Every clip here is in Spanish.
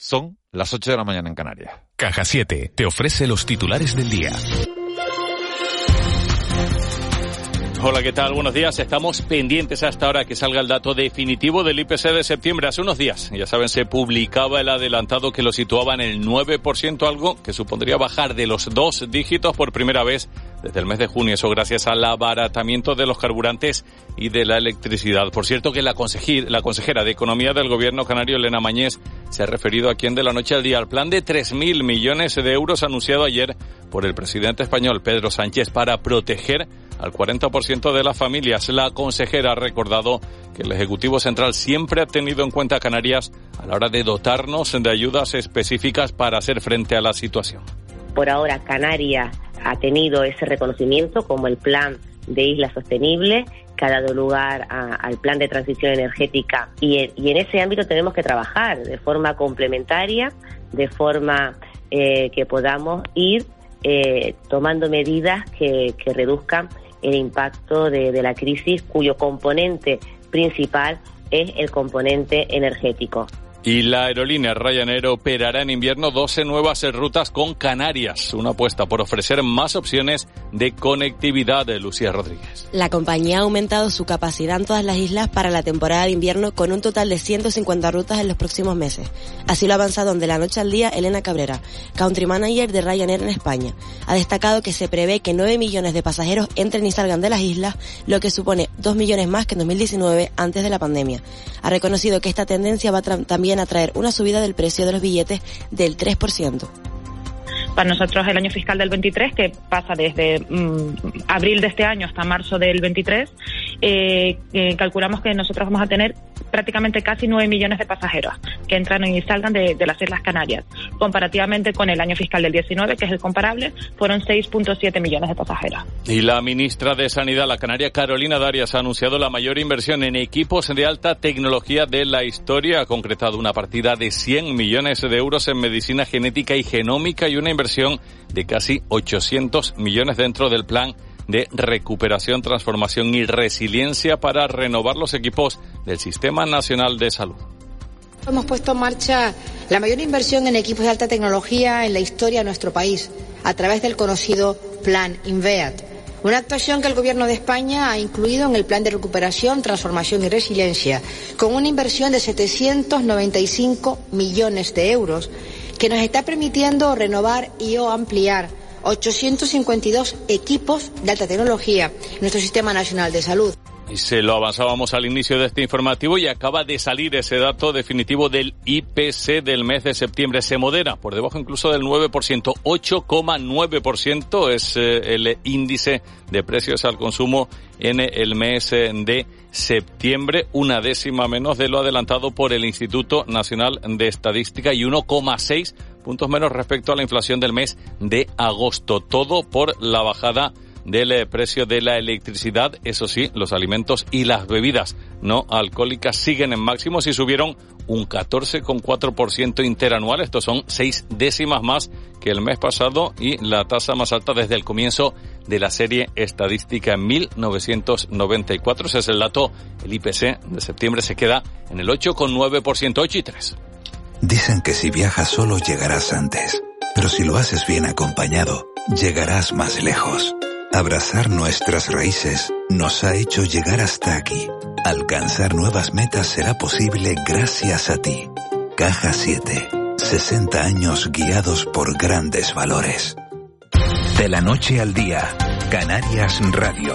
Son las 8 de la mañana en Canarias. Caja 7 te ofrece los titulares del día. Hola, ¿qué tal? Buenos días. Estamos pendientes hasta ahora que salga el dato definitivo del IPC de septiembre. Hace unos días, ya saben, se publicaba el adelantado que lo situaba en el 9%, algo que supondría bajar de los dos dígitos por primera vez desde el mes de junio. Eso gracias al abaratamiento de los carburantes y de la electricidad. Por cierto que la, la consejera de Economía del Gobierno canario, Elena Mañez, se ha referido aquí en De la Noche al Día al plan de 3.000 millones de euros anunciado ayer por el presidente español Pedro Sánchez para proteger al 40% de las familias. La consejera ha recordado que el Ejecutivo Central siempre ha tenido en cuenta a Canarias a la hora de dotarnos de ayudas específicas para hacer frente a la situación. Por ahora, Canarias ha tenido ese reconocimiento como el plan de isla sostenible que ha dado lugar al plan de transición energética y en, ese ámbito tenemos que trabajar de forma complementaria, de forma eh, que podamos ir eh, tomando medidas que, que reduzcan el impacto de, de la crisis cuyo componente principal es el componente energético. Y la aerolínea Ryanair operará en invierno 12 nuevas rutas con Canarias, una apuesta por ofrecer más opciones de conectividad de Lucía Rodríguez. La compañía ha aumentado su capacidad en todas las islas para la temporada de invierno con un total de 150 rutas en los próximos meses. Así lo ha avanzado de la noche al día Elena Cabrera, country manager de Ryanair en España. Ha destacado que se prevé que 9 millones de pasajeros entren y salgan de las islas, lo que supone 2 millones más que en 2019 antes de la pandemia. Ha reconocido que esta tendencia va también a traer una subida del precio de los billetes del 3% para nosotros el año fiscal del 23, que pasa desde mm, abril de este año hasta marzo del 23, eh, eh, calculamos que nosotros vamos a tener prácticamente casi 9 millones de pasajeros que entran y salgan de, las Islas Canarias. Comparativamente con el año fiscal del 19, que es el comparable, fueron 6.7 millones de pasajeros. Y la ministra de Sanidad, la canaria Carolina Darias, ha anunciado la mayor inversión en equipos de alta tecnología de la historia. Ha concretado una partida de 100 millones de euros en medicina genética y genómica y una inversión de casi 800 millones dentro del plan de recuperación, transformación y resiliencia para renovar los equipos del Sistema Nacional de Salud. Hemos puesto en marcha la mayor inversión en equipos de alta tecnología en la historia de nuestro país, a través del conocido Plan INVEAT. Una actuación que el Gobierno de España ha incluido en el Plan de Recuperación, Transformación y Resiliencia, con una inversión de 795 millones de euros que nos está permitiendo renovar y o ampliar 852 equipos de alta tecnología en nuestro Sistema Nacional de Salud. Y se lo avanzábamos al inicio de este informativo y acaba de salir ese dato definitivo del IPC del mes de septiembre. Se modera por debajo incluso del 9%. 8,9% es eh, el índice de precios al consumo en el mes de septiembre, una décima menos de lo adelantado por el Instituto Nacional de Estadística y 1,6 puntos menos respecto a la inflación del mes de agosto. Todo por la bajada del eh, precio de la electricidad. Eso sí, los alimentos y las bebidas no alcohólicas siguen en máximos y subieron un 14,4% interanual. Estos son seis décimas más que el mes pasado y la tasa más alta desde el comienzo de la serie estadística en 1994. Ese es el dato. El IPC de septiembre se queda en el 8,9%, 8 y 3. Dicen que si viajas solo llegarás antes, pero si lo haces bien acompañado, llegarás más lejos. Abrazar nuestras raíces nos ha hecho llegar hasta aquí. Alcanzar nuevas metas será posible gracias a ti. Caja 7. 60 años guiados por grandes valores. De la noche al día, Canarias Radio.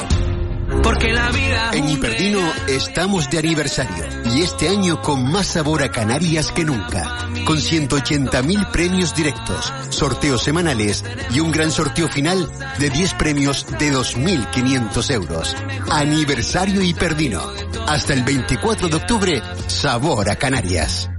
Porque la vida. En Hiperdino estamos de aniversario y este año con más sabor a Canarias que nunca. Con 180.000 premios directos, sorteos semanales y un gran sorteo final de 10 premios de 2.500 euros. Aniversario Hiperdino. Hasta el 24 de octubre, sabor a Canarias.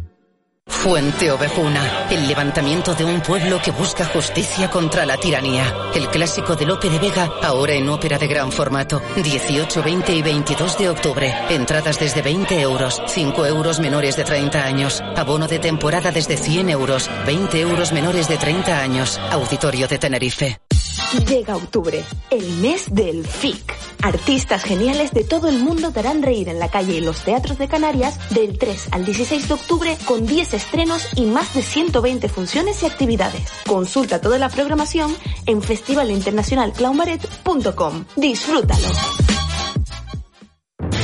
Fuente Ovejuna, el levantamiento de un pueblo que busca justicia contra la tiranía. El clásico de Lope de Vega, ahora en ópera de gran formato. 18, 20 y 22 de octubre. Entradas desde 20 euros, 5 euros menores de 30 años. Abono de temporada desde 100 euros, 20 euros menores de 30 años. Auditorio de Tenerife. Llega octubre, el mes del FIC Artistas geniales de todo el mundo te harán reír en la calle y los teatros de Canarias del 3 al 16 de octubre con 10 estrenos y más de 120 funciones y actividades. Consulta toda la programación en festivalinternacionalclaunbaret.com. Disfrútalo.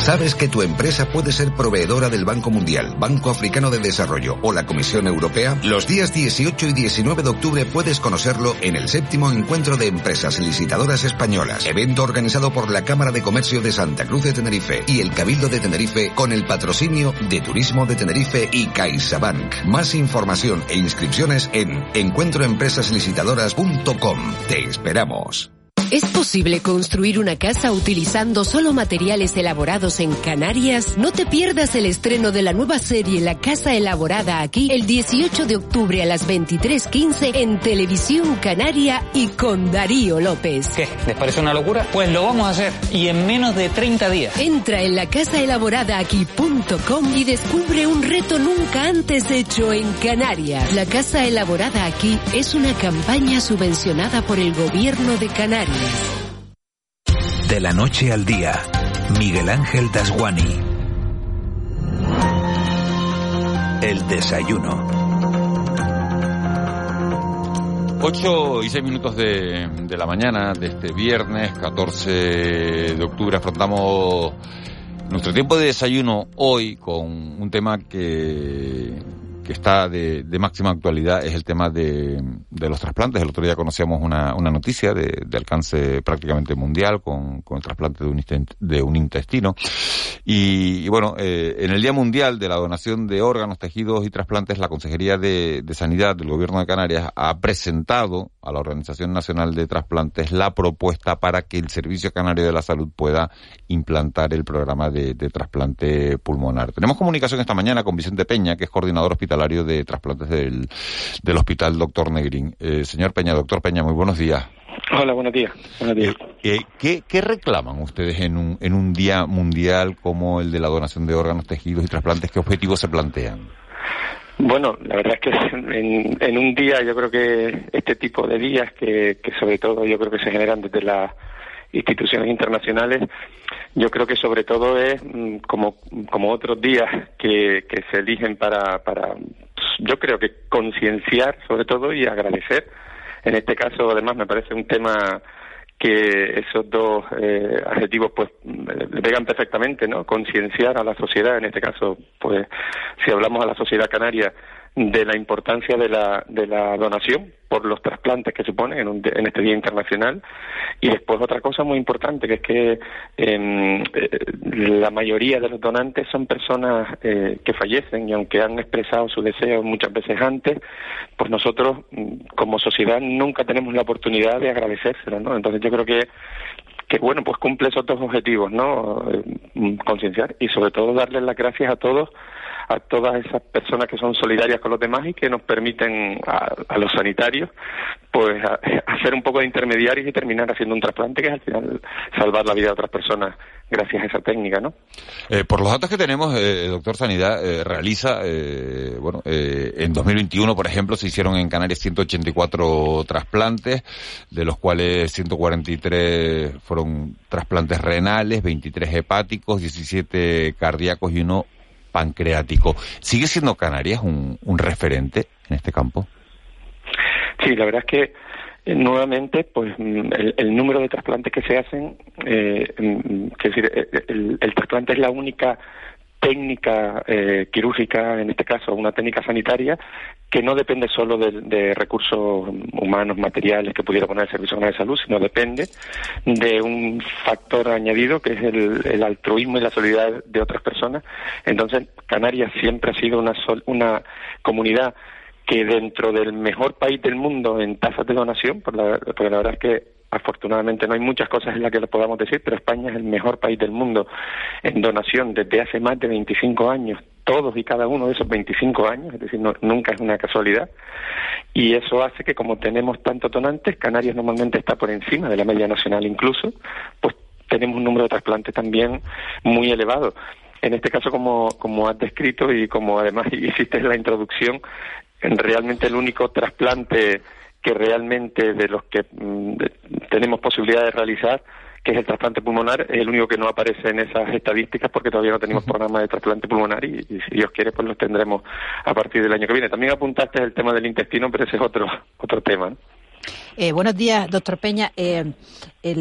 ¿Sabes que tu empresa puede ser proveedora del Banco Mundial, Banco Africano de Desarrollo o la Comisión Europea? Los días 18 y 19 de octubre puedes conocerlo en el séptimo encuentro de empresas licitadoras españolas, evento organizado por la Cámara de Comercio de Santa Cruz de Tenerife y el Cabildo de Tenerife con el patrocinio de Turismo de Tenerife y CaixaBank. Más información e inscripciones en encuentroempresaslicitadoras.com. Te esperamos. ¿Es posible construir una casa utilizando solo materiales elaborados en Canarias? No te pierdas el estreno de la nueva serie La Casa Elaborada aquí el 18 de octubre a las 23.15 en Televisión Canaria y con Darío López. ¿Qué? ¿Les parece una locura? Pues lo vamos a hacer y en menos de 30 días. Entra en la aquí.com y descubre un reto nunca antes hecho en Canarias. La Casa Elaborada aquí es una campaña subvencionada por el Gobierno de Canarias. De la noche al día, Miguel Ángel Dasguani. El desayuno. 8 y 6 minutos de, de, la mañana de este viernes 14 de octubre afrontamos nuestro tiempo de desayuno hoy con un tema que está de, máxima actualidad es el tema de, los trasplantes. El otro día conocíamos una, noticia de, alcance prácticamente mundial con, el trasplante de un, intestino. Y, bueno, eh, en el Día Mundial de la Donación de Órganos, Tejidos y Trasplantes, la Consejería de, Sanidad del Gobierno de Canarias ha presentado a la Organización Nacional de Trasplantes la propuesta para que el Servicio Canario de la Salud pueda implantar el programa de, de trasplante pulmonar. Tenemos comunicación esta mañana con Vicente Peña, que es coordinador hospitalario de trasplantes del, del Hospital Doctor Negrín. Eh, señor Peña, doctor Peña, muy buenos días. Hola, buenos días. Buenos días. Eh, eh, ¿qué, reclaman ustedes en un, en un día mundial como el de la donación de órganos, tejidos y trasplantes? ¿Qué objetivos se plantean? Bueno, la verdad es que en, en, un día yo creo que este tipo de días que, que sobre todo yo creo que se generan desde las instituciones internacionales yo creo que sobre todo es mm, como, como otros días que, que se eligen para, para, yo creo que concienciar sobre todo y agradecer. En este caso, además, me parece un tema que esos dos eh, adjetivos pues le pegan perfectamente, ¿no? Concienciar a la sociedad, en este caso, pues si hablamos a la sociedad canaria de la importancia de la, de la donación por los trasplantes que supone en, un, en este Día Internacional. Y después otra cosa muy importante, que es que em, eh, la mayoría de los donantes son personas eh, que fallecen y aunque han expresado su deseo muchas veces antes, pues nosotros mm, como sociedad nunca tenemos la oportunidad de agradecérselo, ¿no? Entonces yo creo que que bueno, pues cumple esos dos objetivos, ¿no? Eh, concienciar y sobre todo darles las gracias a todos a todas esas personas que son solidarias con los demás y que nos permiten a, los sanitarios pues hacer un poco de intermediarios y terminar haciendo un trasplante que es al final salvar la vida de otras personas gracias a esa técnica, ¿no? Eh, por los datos que tenemos, eh, doctor Sanidad eh, realiza, bueno, en 2021, por ejemplo, se hicieron en Canarias 184 trasplantes, de los cuales 143 fueron trasplantes renales, 23 hepáticos, 17 cardíacos y uno pancreático. ¿Sigue siendo Canarias un, referente en este campo? Sí, la verdad es que eh, nuevamente, pues mm, el, número de trasplantes que se hacen, eh, mm, decir, eh, el, el, trasplante es la única técnica eh, quirúrgica, en este caso una técnica sanitaria, que no depende solo de, recursos humanos, materiales que pudiera poner el Servicio Nacional de Salud, sino depende de un factor añadido que es el, altruismo y la solidaridad de otras personas. Entonces, Canarias siempre ha sido una, una comunidad que dentro del mejor país del mundo en tasas de donación, porque la verdad es que afortunadamente no hay muchas cosas en las que lo podamos decir, pero España es el mejor país del mundo en donación desde hace más de 25 años, todos y cada uno de esos 25 años, es decir, nunca es una casualidad. Y eso hace que como tenemos tantos donantes, Canarias normalmente está por encima de la media nacional incluso, pues tenemos un número de trasplantes también muy elevado. En este caso, como, como has descrito y como además hiciste en la introducción, realmente el único trasplante que realmente de los que mm, tenemos posibilidad de realizar que es el trasplante pulmonar, es el único que no aparece en esas estadísticas porque todavía no tenemos programa de trasplante pulmonar y, si Dios quiere pues los tendremos a partir del año que viene. También apuntaste el tema del intestino, pero ese es otro, otro tema. Eh, buenos días, doctor Peña. Eh,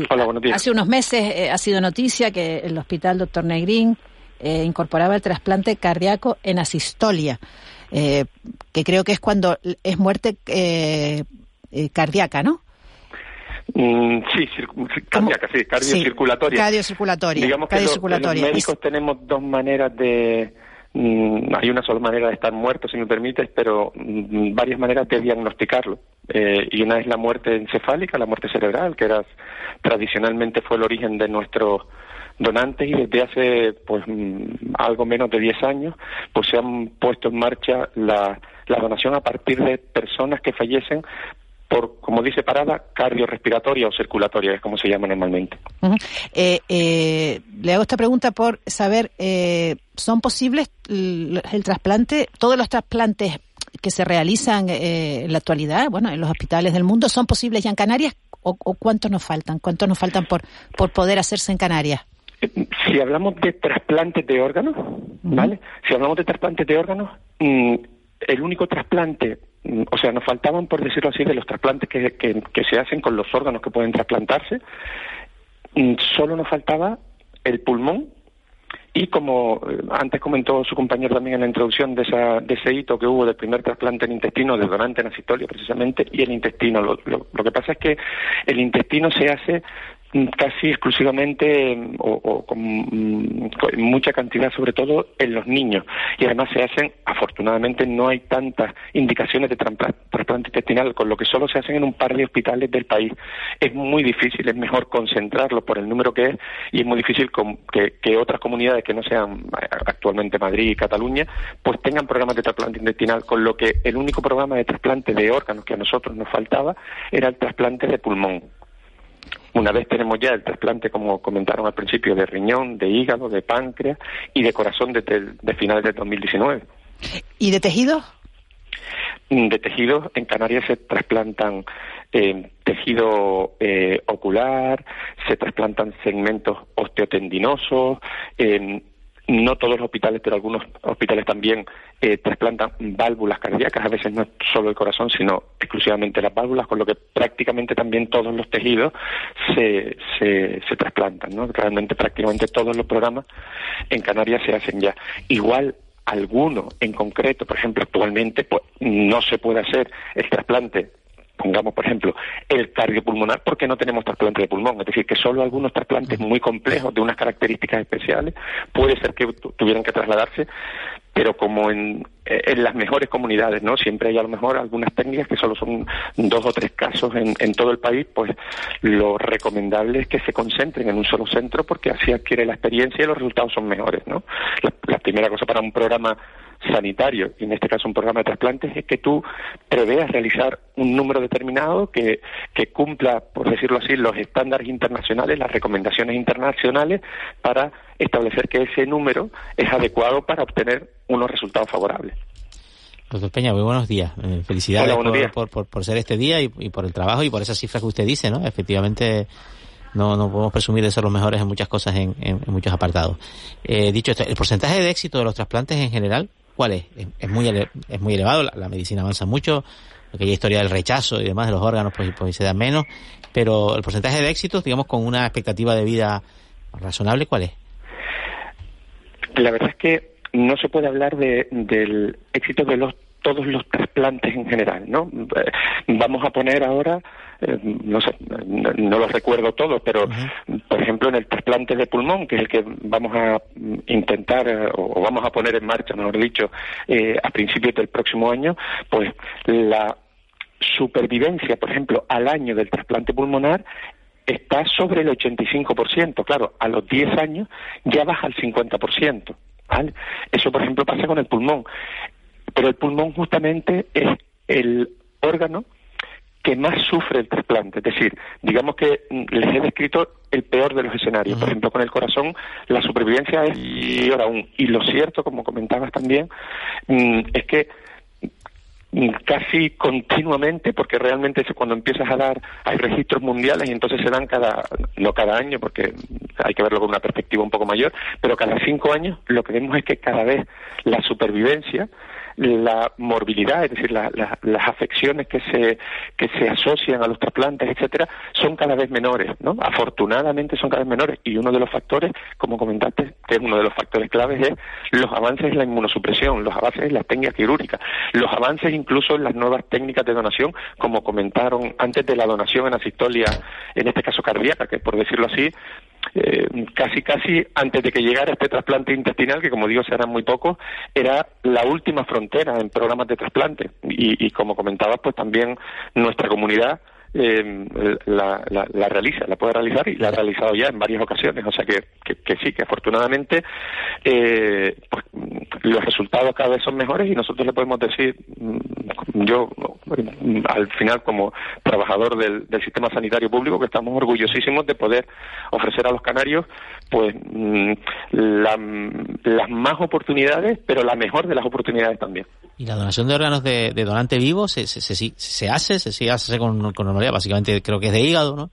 Hola, buenos días. Hace unos meses eh, ha sido noticia que el hospital doctor Negrín incorporaba el trasplante cardíaco en asistolia, que creo que es cuando es muerte cardíaca, ¿no? Mm, sí, cardíaca, sí, cardiocirculatoria. cardiocirculatoria. Digamos que los, médicos tenemos dos maneras de... Mm, hay una sola manera de estar muerto, si me permites, pero mm, varias maneras de diagnosticarlo. Eh, y una es la muerte encefálica, la muerte cerebral, que era tradicionalmente fue el origen de nuestros donantes y desde hace pues algo menos de 10 años pues se han puesto en marcha la, la donación a partir de personas que fallecen por, como dice Parada, cardiorrespiratoria o circulatoria, es como se llama normalmente. Eh, eh, le hago esta pregunta por saber, eh, ¿son posibles el, trasplante, todos los trasplantes que se realizan en la actualidad, bueno, en los hospitales del mundo, son posibles ya en Canarias o, cuántos nos faltan? ¿Cuántos nos faltan por, por poder hacerse en Canarias? Si hablamos de trasplantes de órganos, ¿vale? Si hablamos de trasplantes de órganos, mm, el único trasplante Mm, o sea, nos faltaban, por decirlo así, de los trasplantes que, se hacen con los órganos que pueden trasplantarse, mm, solo nos faltaba el pulmón y como eh, antes comentó su compañero también en la introducción de, esa, de ese hito que hubo del primer trasplante en intestino, de donante en precisamente, y el intestino. Lo, lo, que pasa es que el intestino se hace casi exclusivamente o, con, mucha cantidad, sobre todo en los niños. Y además se hacen, afortunadamente, no hay tantas indicaciones de trasplante intestinal, con lo que solo se hacen en un par de hospitales del país. Es muy difícil, es mejor concentrarlo por el número que es y es muy difícil que, otras comunidades que no sean actualmente Madrid y Cataluña, pues tengan programas de trasplante intestinal, con lo que el único programa de trasplante de órganos que a nosotros nos faltaba era el trasplante de pulmón una vez tenemos ya el trasplante, como comentaron al principio, de riñón, de hígado, de páncreas y de corazón desde de finales de 2019. ¿Y de tejidos? Mm, de tejidos, en Canarias se trasplantan eh, tejido eh, ocular, se trasplantan segmentos osteotendinosos, eh, no todos los hospitales, pero algunos hospitales también eh, trasplantan válvulas cardíacas, a veces no solo el corazón, sino exclusivamente las válvulas, con lo que prácticamente también todos los tejidos se, se, se trasplantan, ¿no? Realmente prácticamente todos los programas en Canarias se hacen ya. Igual alguno en concreto, por ejemplo, actualmente pues, no se puede hacer el trasplante pongamos por ejemplo el cardiopulmonar porque no tenemos trasplante de pulmón, es decir, que solo algunos trasplantes muy complejos de unas características especiales puede ser que tuvieran que trasladarse, pero como en, en, las mejores comunidades, ¿no? Siempre hay a lo mejor algunas técnicas que solo son dos o tres casos en, en todo el país, pues lo recomendable es que se concentren en un solo centro porque así adquiere la experiencia y los resultados son mejores, ¿no? la primera cosa para un programa sanitario, y en este caso un programa de trasplantes, es que tú preveas realizar un número determinado que, que cumpla, por decirlo así, los estándares internacionales, las recomendaciones internacionales, para establecer que ese número es adecuado para obtener unos resultados favorables. Doctor Peña, muy buenos días. Eh, felicidades por, Por, por, ser este día y, por el trabajo y por esas cifras que usted dice, ¿no? Efectivamente, no, no podemos presumir de ser los mejores en muchas cosas, en, en, muchos apartados. Eh, dicho esto, el porcentaje de éxito de los trasplantes en general, ¿Cuál es? Es, muy, es muy elevado, la, medicina avanza mucho, aquella historia del rechazo y demás de los órganos pues, pues se da menos, pero el porcentaje de éxitos, digamos, con una expectativa de vida razonable, ¿cuál es? La verdad es que no se puede hablar de, del éxito de los todos los trasplantes en general, ¿no? Eh, vamos a poner ahora eh, no sé, no los recuerdo todos, pero por ejemplo en el trasplante de pulmón, que es el que vamos a intentar eh, o vamos a poner en marcha, mejor dicho, eh, a principios del próximo año, pues la supervivencia, por ejemplo, al año del trasplante pulmonar está sobre el 85%. Claro, a los 10 años ya baja al 50%. ¿vale? Eso, por ejemplo, pasa con el pulmón. Pero el pulmón justamente es el órgano que más sufre el trasplante. Es decir, digamos que les he descrito el peor de los escenarios. Por ejemplo, con el corazón la supervivencia es peor aún. Y lo cierto, como comentabas también, mm, es que casi continuamente, porque realmente cuando empiezas a dar, hay registros mundiales y entonces se dan cada, no cada año, porque hay que verlo con una perspectiva un poco mayor, pero cada cinco años lo que vemos es que cada vez la supervivencia la morbilidad, es decir, las afecciones que se, que se asocian a los trasplantes, etcétera, son cada vez menores, ¿no? Afortunadamente son cada vez menores y uno de los factores, como comentaste, que es uno de los factores claves es los avances en la inmunosupresión, los avances en la técnica quirúrgica, los avances incluso en las nuevas técnicas de donación, como comentaron antes de la donación en asistolia, en este caso cardíaca, que por decirlo así, eh, casi casi antes de que llegara este trasplante intestinal, que como digo serán muy pocos, era la última frontera en programas de trasplante. Y, y como comentaba, pues también nuestra comunidad eh, la, la, realiza, la puede realizar y la ha realizado ya en varias ocasiones. O sea que, que, sí, que afortunadamente eh, pues, los resultados cada vez son mejores y nosotros le podemos decir, mm, yo al final como trabajador del, del sistema sanitario público, que estamos orgullosísimos de poder ofrecer a los canarios pues mm, las más oportunidades, pero la mejor de las oportunidades también. ¿Y la donación de órganos de, donante vivo se, se, se, hace? ¿Se hace con, con normalidad? Básicamente creo que es de hígado, ¿no?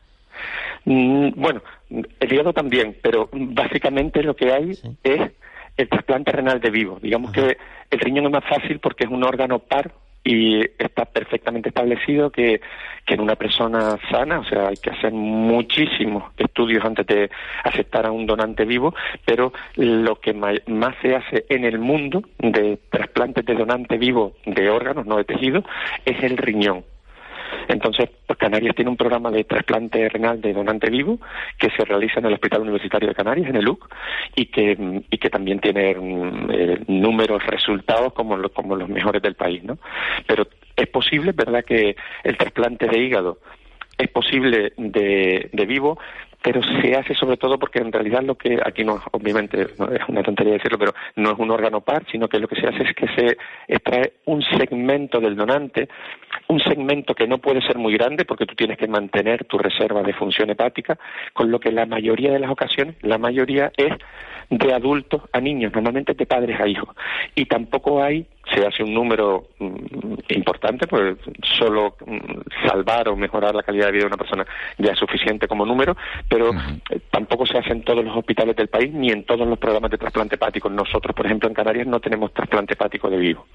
Mm, bueno, el hígado también, pero básicamente lo que hay es el trasplante renal de vivo. Digamos que el riñón es más fácil porque es un órgano par y está perfectamente establecido que, que, en una persona sana, o sea, hay que hacer muchísimos estudios antes de aceptar a un donante vivo, pero lo que más se hace en el mundo de trasplantes de donante vivo de órganos, no de tejido, es el riñón. Entonces, pues Canarias tiene un programa de trasplante renal de donante vivo que se realiza en el Hospital Universitario de Canarias, en el UC, y que, y que también tiene mm, eh, números, resultados como, como los mejores del país, ¿no? Pero es posible, ¿verdad?, que el trasplante de hígado es posible de, de vivo, pero se hace sobre todo porque en realidad lo que aquí no, obviamente, es una tontería decirlo, pero no es un órgano par, sino que lo que se hace es que se extrae un segmento del donante, un segmento que no puede ser muy grande porque tú tienes que mantener tu reserva de función hepática, con lo que la mayoría de las ocasiones, la mayoría es de adultos a niños, normalmente de padres a hijos. Y tampoco hay se hace un número mm, importante, pues solo mm, salvar o mejorar la calidad de vida de una persona ya es suficiente como número, pero tampoco se hace en todos los hospitales del país ni en todos los programas de trasplante hepático. Nosotros, por ejemplo, en Canarias no tenemos trasplante hepático de vivo.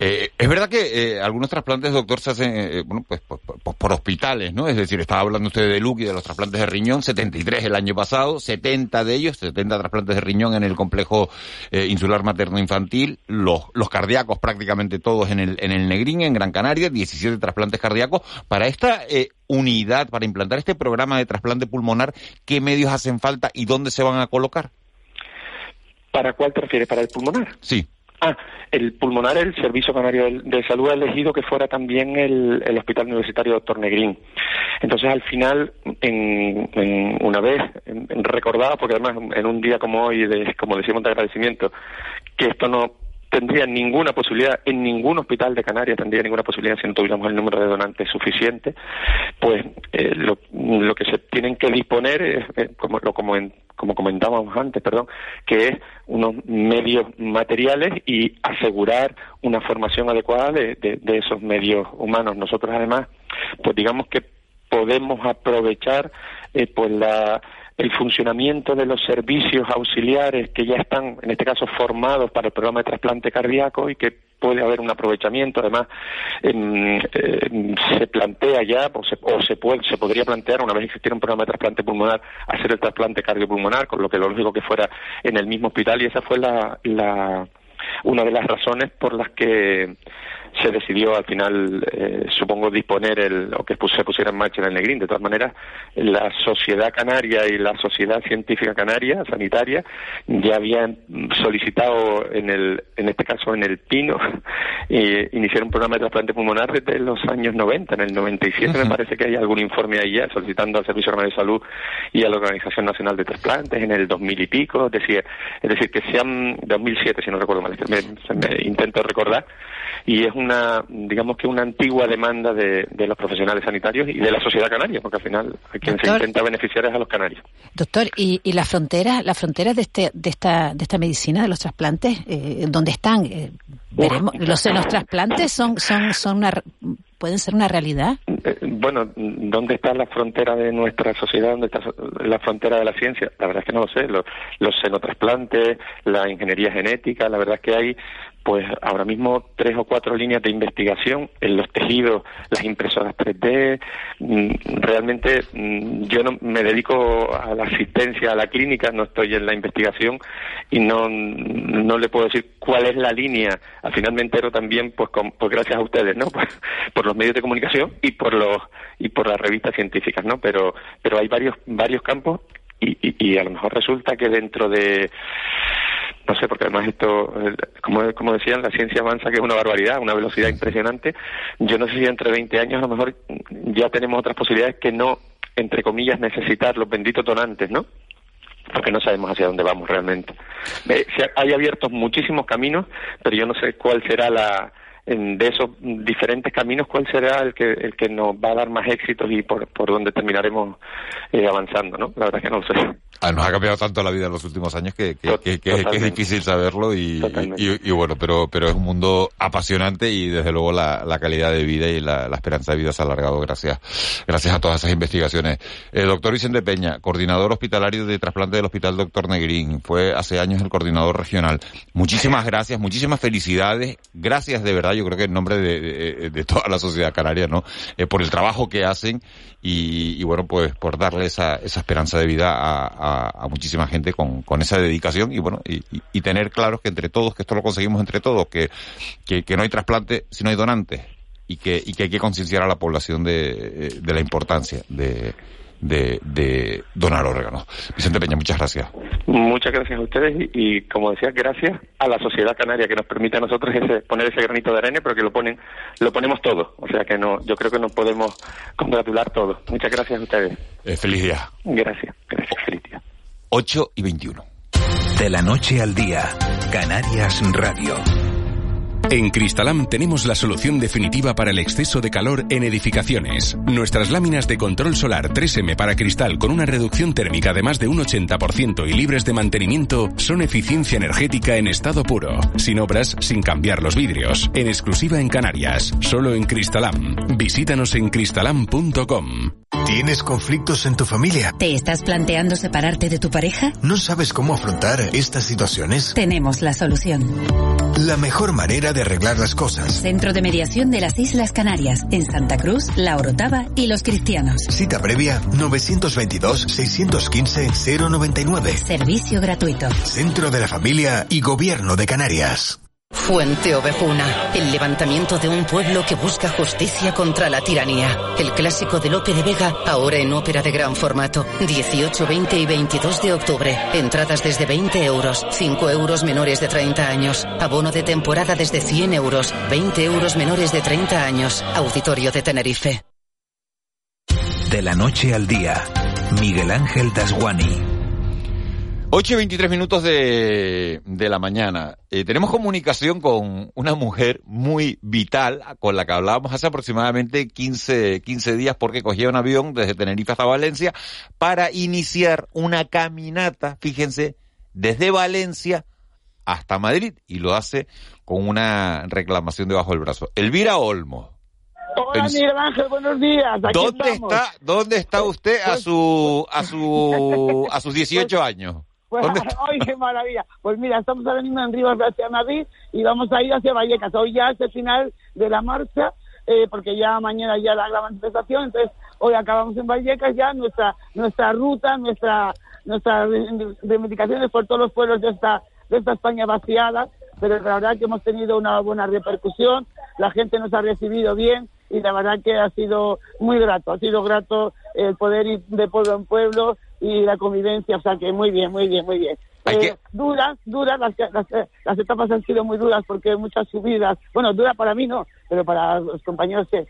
Eh, es verdad que eh, algunos trasplantes, doctor, se hacen eh, bueno, pues, por, hospitales, ¿no? Es decir, estaba hablando usted de Luke y de los trasplantes de riñón, 73 el año pasado, 70 de ellos, 70 trasplantes de riñón en el complejo insular materno-infantil, los, los cardíacos prácticamente todos en el, en el Negrín, en Gran Canaria, 17 trasplantes cardíacos. Para esta unidad, para implantar este programa de trasplante pulmonar, ¿qué medios hacen falta y dónde se van a colocar? ¿Para cuál te refieres? ¿Para el pulmonar? Sí. Ah, el pulmonar, el Servicio Canario de Salud ha elegido que fuera también el, Hospital Universitario Doctor Negrín. Entonces, al final, en, una vez recordado, porque además en un día como hoy, de, como decimos de agradecimiento, que esto no tendría ninguna posibilidad, en ningún hospital de Canarias tendría ninguna posibilidad si no tuviéramos el número de donantes suficiente, pues eh, lo, que se tienen que disponer es, eh, como, lo, como, como comentábamos antes, perdón, que es unos medios materiales y asegurar una formación adecuada de, de esos medios humanos. Nosotros además, pues digamos que podemos aprovechar eh, pues la el funcionamiento de los servicios auxiliares que ya están, en este caso, formados para el programa de trasplante cardíaco y que puede haber un aprovechamiento. Además, se plantea ya, o, se, o se, puede, se podría plantear, una vez que existiera un programa de trasplante pulmonar, hacer el trasplante cardiopulmonar, con lo que lo lógico que fuera en el mismo hospital, y esa fue la, la una de las razones por las que se decidió al final, eh, supongo, disponer el, o que se pusiera en marcha el Negrín. De todas maneras, la sociedad canaria y la sociedad científica canaria, sanitaria, ya habían solicitado, en, el, en este caso en el Pino, eh, iniciar un programa de trasplante pulmonar desde los años 90. En el 97 me parece que hay algún informe ahí ya solicitando al Servicio de Salud y a la Organización Nacional de Trasplantes en el 2000 y pico. Es decir, es decir que sean 2007, si no recuerdo mal veces me, intento recordar, y es una, digamos que una antigua demanda de, los profesionales sanitarios y de la sociedad canaria, porque al final a quien se intenta beneficiar es a los canarios. Doctor, ¿y, y las fronteras, las fronteras de, este, de, esta, de esta medicina, de los trasplantes, eh, dónde están? Eh, veremos, los, los trasplantes son, son, son una pueden ser una realidad? Eh, bueno, ¿dónde está la frontera de nuestra sociedad? ¿Dónde está la frontera de la ciencia? La verdad es que no lo sé. Los, los senotrasplantes, la ingeniería genética, la verdad es que hay pues ahora mismo tres o cuatro líneas de investigación en los tejidos, las impresoras 3D. Mm, realmente mm, yo no me dedico a la asistencia a la clínica, no estoy en la investigación y no, no le puedo decir cuál es la línea. Al final me entero también, pues, pues gracias a ustedes, ¿no? Pues, por los medios de comunicación y por los y por las revistas científicas, ¿no? Pero pero hay varios varios campos y, y a lo mejor resulta que dentro de no sé, porque además esto, como, como decían, la ciencia avanza que es una barbaridad, una velocidad impresionante. Yo no sé si entre 20 años a lo mejor ya tenemos otras posibilidades que no, entre comillas, necesitar los benditos donantes, ¿no? Porque no sabemos hacia dónde vamos realmente. Eh, hay abiertos muchísimos caminos, pero yo no sé cuál será la, de esos diferentes caminos, ¿cuál será el que, el que nos va a dar más éxitos y por, por dónde terminaremos eh, avanzando? ¿no? La verdad es que no lo sé. Ah, nos ha cambiado tanto la vida en los últimos años que, es difícil saberlo y, y, bueno, pero, pero es un mundo apasionante y desde luego la, la calidad de vida y la, esperanza de vida se ha alargado gracias, gracias a todas esas investigaciones. El doctor Vicente Peña, coordinador hospitalario de trasplante del Hospital Doctor Negrín, fue hace años el coordinador regional. Muchísimas gracias, muchísimas felicidades, gracias de verdad, yo creo que en nombre de, de, toda la sociedad canaria, ¿no? Eh, por el trabajo que hacen y, y, bueno, pues por darle esa, esa esperanza de vida a, a, muchísima gente con, con, esa dedicación y bueno, y, y, tener claros que entre todos, que esto lo conseguimos entre todos, que, que, que no hay trasplante si no hay donantes y que, y que hay que concienciar a la población de, de la importancia de, de, de donar órganos. Vicente Peña, muchas gracias. Muchas gracias a ustedes y, como decía, gracias a la sociedad canaria que nos permite a nosotros ese, poner ese granito de arena, pero que lo ponen, lo ponemos todo. O sea que no, yo creo que nos podemos congratular todos. Muchas gracias a ustedes. Eh, feliz día. Gracias, gracias, feliz día. 8 y 21. De la noche al día, Canarias Radio. En Cristalam tenemos la solución definitiva para el exceso de calor en edificaciones. Nuestras láminas de control solar 3M para cristal con una reducción térmica de más de un 80% y libres de mantenimiento son eficiencia energética en estado puro, sin obras, sin cambiar los vidrios, en exclusiva en Canarias, solo en Cristalam. Visítanos en cristalam.com. ¿Tienes conflictos en tu familia? ¿Te estás planteando separarte de tu pareja? ¿No sabes cómo afrontar estas situaciones? Tenemos la solución. La mejor manera de arreglar las cosas. Centro de Mediación de las Islas Canarias, en Santa Cruz, La Orotava y Los Cristianos. Cita previa 922-615-099. Servicio gratuito. Centro de la Familia y Gobierno de Canarias. Fuente Ovejuna, el levantamiento de un pueblo que busca justicia contra la tiranía. El clásico de Lope de Vega, ahora en ópera de gran formato. 18, 20 y 22 de octubre. Entradas desde 20 euros, 5 euros menores de 30 años. Abono de temporada desde 100 euros, 20 euros menores de 30 años. Auditorio de Tenerife. De la noche al día, Miguel Ángel Dasguani. 8 y 23 minutos de, de la mañana. Eh, tenemos comunicación con una mujer muy vital, con la que hablábamos hace aproximadamente 15, 15 días, porque cogía un avión desde Tenerife hasta Valencia para iniciar una caminata, fíjense, desde Valencia hasta Madrid, y lo hace con una reclamación debajo del brazo. Elvira Olmo. Hola, Miguel Ángel, buenos días. ¿Dónde está, dónde está usted a pues su, a su, a sus 18 años? Pues, ¡Ay, qué maravilla! Pues mira, estamos ahora mismo en Rivas hacia Madrid y vamos a ir hacia Vallecas. Hoy ya es el final de la marcha, eh, porque ya mañana ya la, la manifestación, entonces hoy acabamos en Vallecas ya nuestra nuestra ruta, nuestra nuestras reivindicaciones por todos los pueblos de esta de esta España vaciada, pero la verdad que hemos tenido una buena repercusión, la gente nos ha recibido bien y la verdad que ha sido muy grato, ha sido grato el poder ir de pueblo en pueblo y la convivencia, o sea que muy bien, muy bien, muy bien. Eh, duras, duras, las, las, etapas han sido muy duras porque muchas subidas, bueno, dura para mí no, pero para los compañeros eh,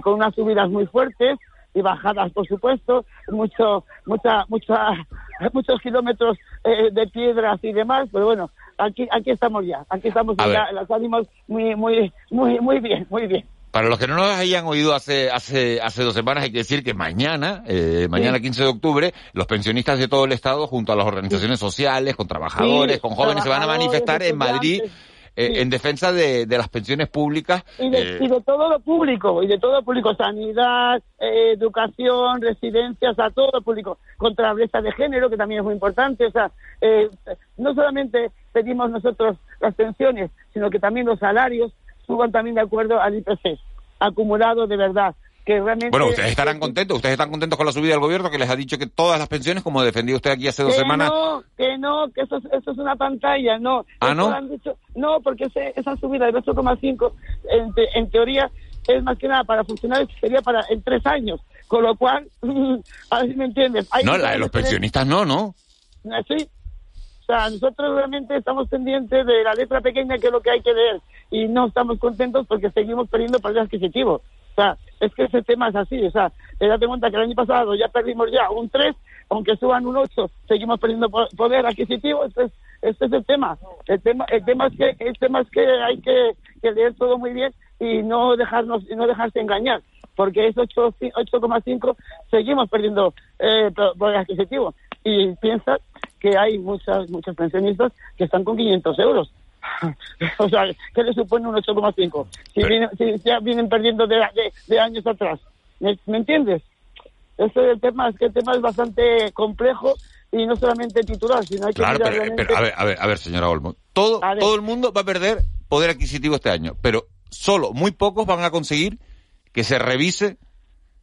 con unas subidas muy fuertes y bajadas, por supuesto, mucho, mucha, mucha, muchos kilómetros eh, de piedras y demás, pero bueno, aquí, aquí estamos ya, aquí estamos ya, las ánimos muy, muy, muy, muy bien, muy bien. Para los que no nos hayan oído hace, hace, hace dos semanas, hay que decir que mañana, eh, mañana 15 de octubre, los pensionistas de todo el Estado, junto a las organizaciones sociales, con trabajadores, con jóvenes, se van a manifestar en Madrid eh, en defensa de, las pensiones públicas. Y de, eh, y de, todo lo público, y de todo lo público, sanidad, eh, educación, residencias, a todo lo público, contra la brecha de género, que también es muy importante. O sea, no solamente pedimos nosotros las pensiones, sino que también los salarios suban también de acuerdo al IPC, acumulado de verdad. Bueno, ustedes estarán contentos, ustedes están contentos con la subida del gobierno que les ha dicho que todas las pensiones, como defendió usted aquí hace dos semanas... No, que no, que eso, eso es una pantalla, no. ¿Ah, no? no, porque esa subida del 8,5, en, en teoría, es más que nada para funcionarios, sería para en tres años. Con lo cual, a ver si me entiendes. no, la de los pensionistas no, ¿no? Sí, sea, nosotros realmente estamos pendientes de la letra pequeña que es lo que hay que leer y no estamos contentos porque seguimos perdiendo poder adquisitivo. O sea, es que ese tema es así. O sea, date cuenta que el año pasado ya perdimos ya un 3, aunque suban un 8, seguimos perdiendo poder adquisitivo. Entonces, este es el tema. El tema, el tema es que, el tema es que hay que, leer todo muy bien y no dejarnos, no dejarse engañar. Porque es 8,5, seguimos perdiendo eh, poder adquisitivo. Y piensa que hay muchas, muchos pensionistas que están con 500 euros. o sea, ¿qué le supone un 8,5? Si, ya vienen perdiendo de, años atrás. ¿Me, entiendes? Ese es el tema, es que el tema es bastante complejo y no solamente titular, sino hay que claro, pero, a ver, a ver, a ver, señora Olmo, todo, todo el mundo va a perder poder adquisitivo este año, pero solo muy pocos van a conseguir que se revise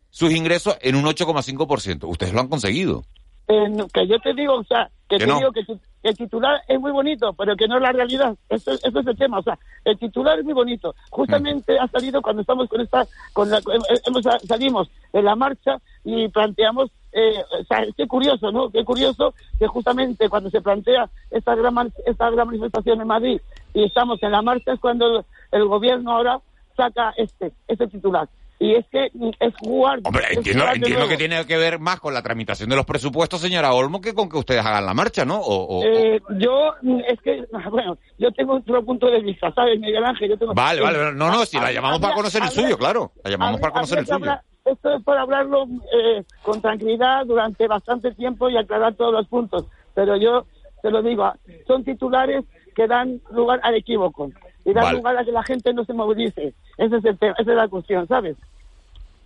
sus ingresos en un 8,5%. Ustedes lo han conseguido. Eh, que yo te digo, o sea, que, te digo que el titular es muy bonito, pero que no es la realidad. Eso, es el tema. O sea, el titular es muy bonito. Justamente ha salido cuando estamos con esta, con la, hemos, salimos en la marcha y planteamos, eh, o sea, qué curioso, ¿no? Qué curioso que justamente cuando se plantea esta gran, esta gran manifestación en Madrid y estamos en la marcha es cuando el, gobierno ahora saca este, este titular y es que es jugar. Hombre, entiendo, entiendo que tiene que ver más con la tramitación de los presupuestos, señora Olmo, que con que ustedes hagan la marcha, ¿no? O, eh, yo, es que, bueno, yo tengo otro punto de vista, ¿sabes, Miguel Ángel? Yo tengo vale, vale, no, no, si la llamamos para conocer el suyo, claro. La llamamos para conocer el suyo. esto es para hablarlo eh, con tranquilidad durante bastante tiempo y aclarar todos los puntos. Pero yo te lo digo, son titulares que dan lugar al equívoco y dan lugar a que la gente no se movilice. Ese es el tema, esa es la cuestión, ¿sabes?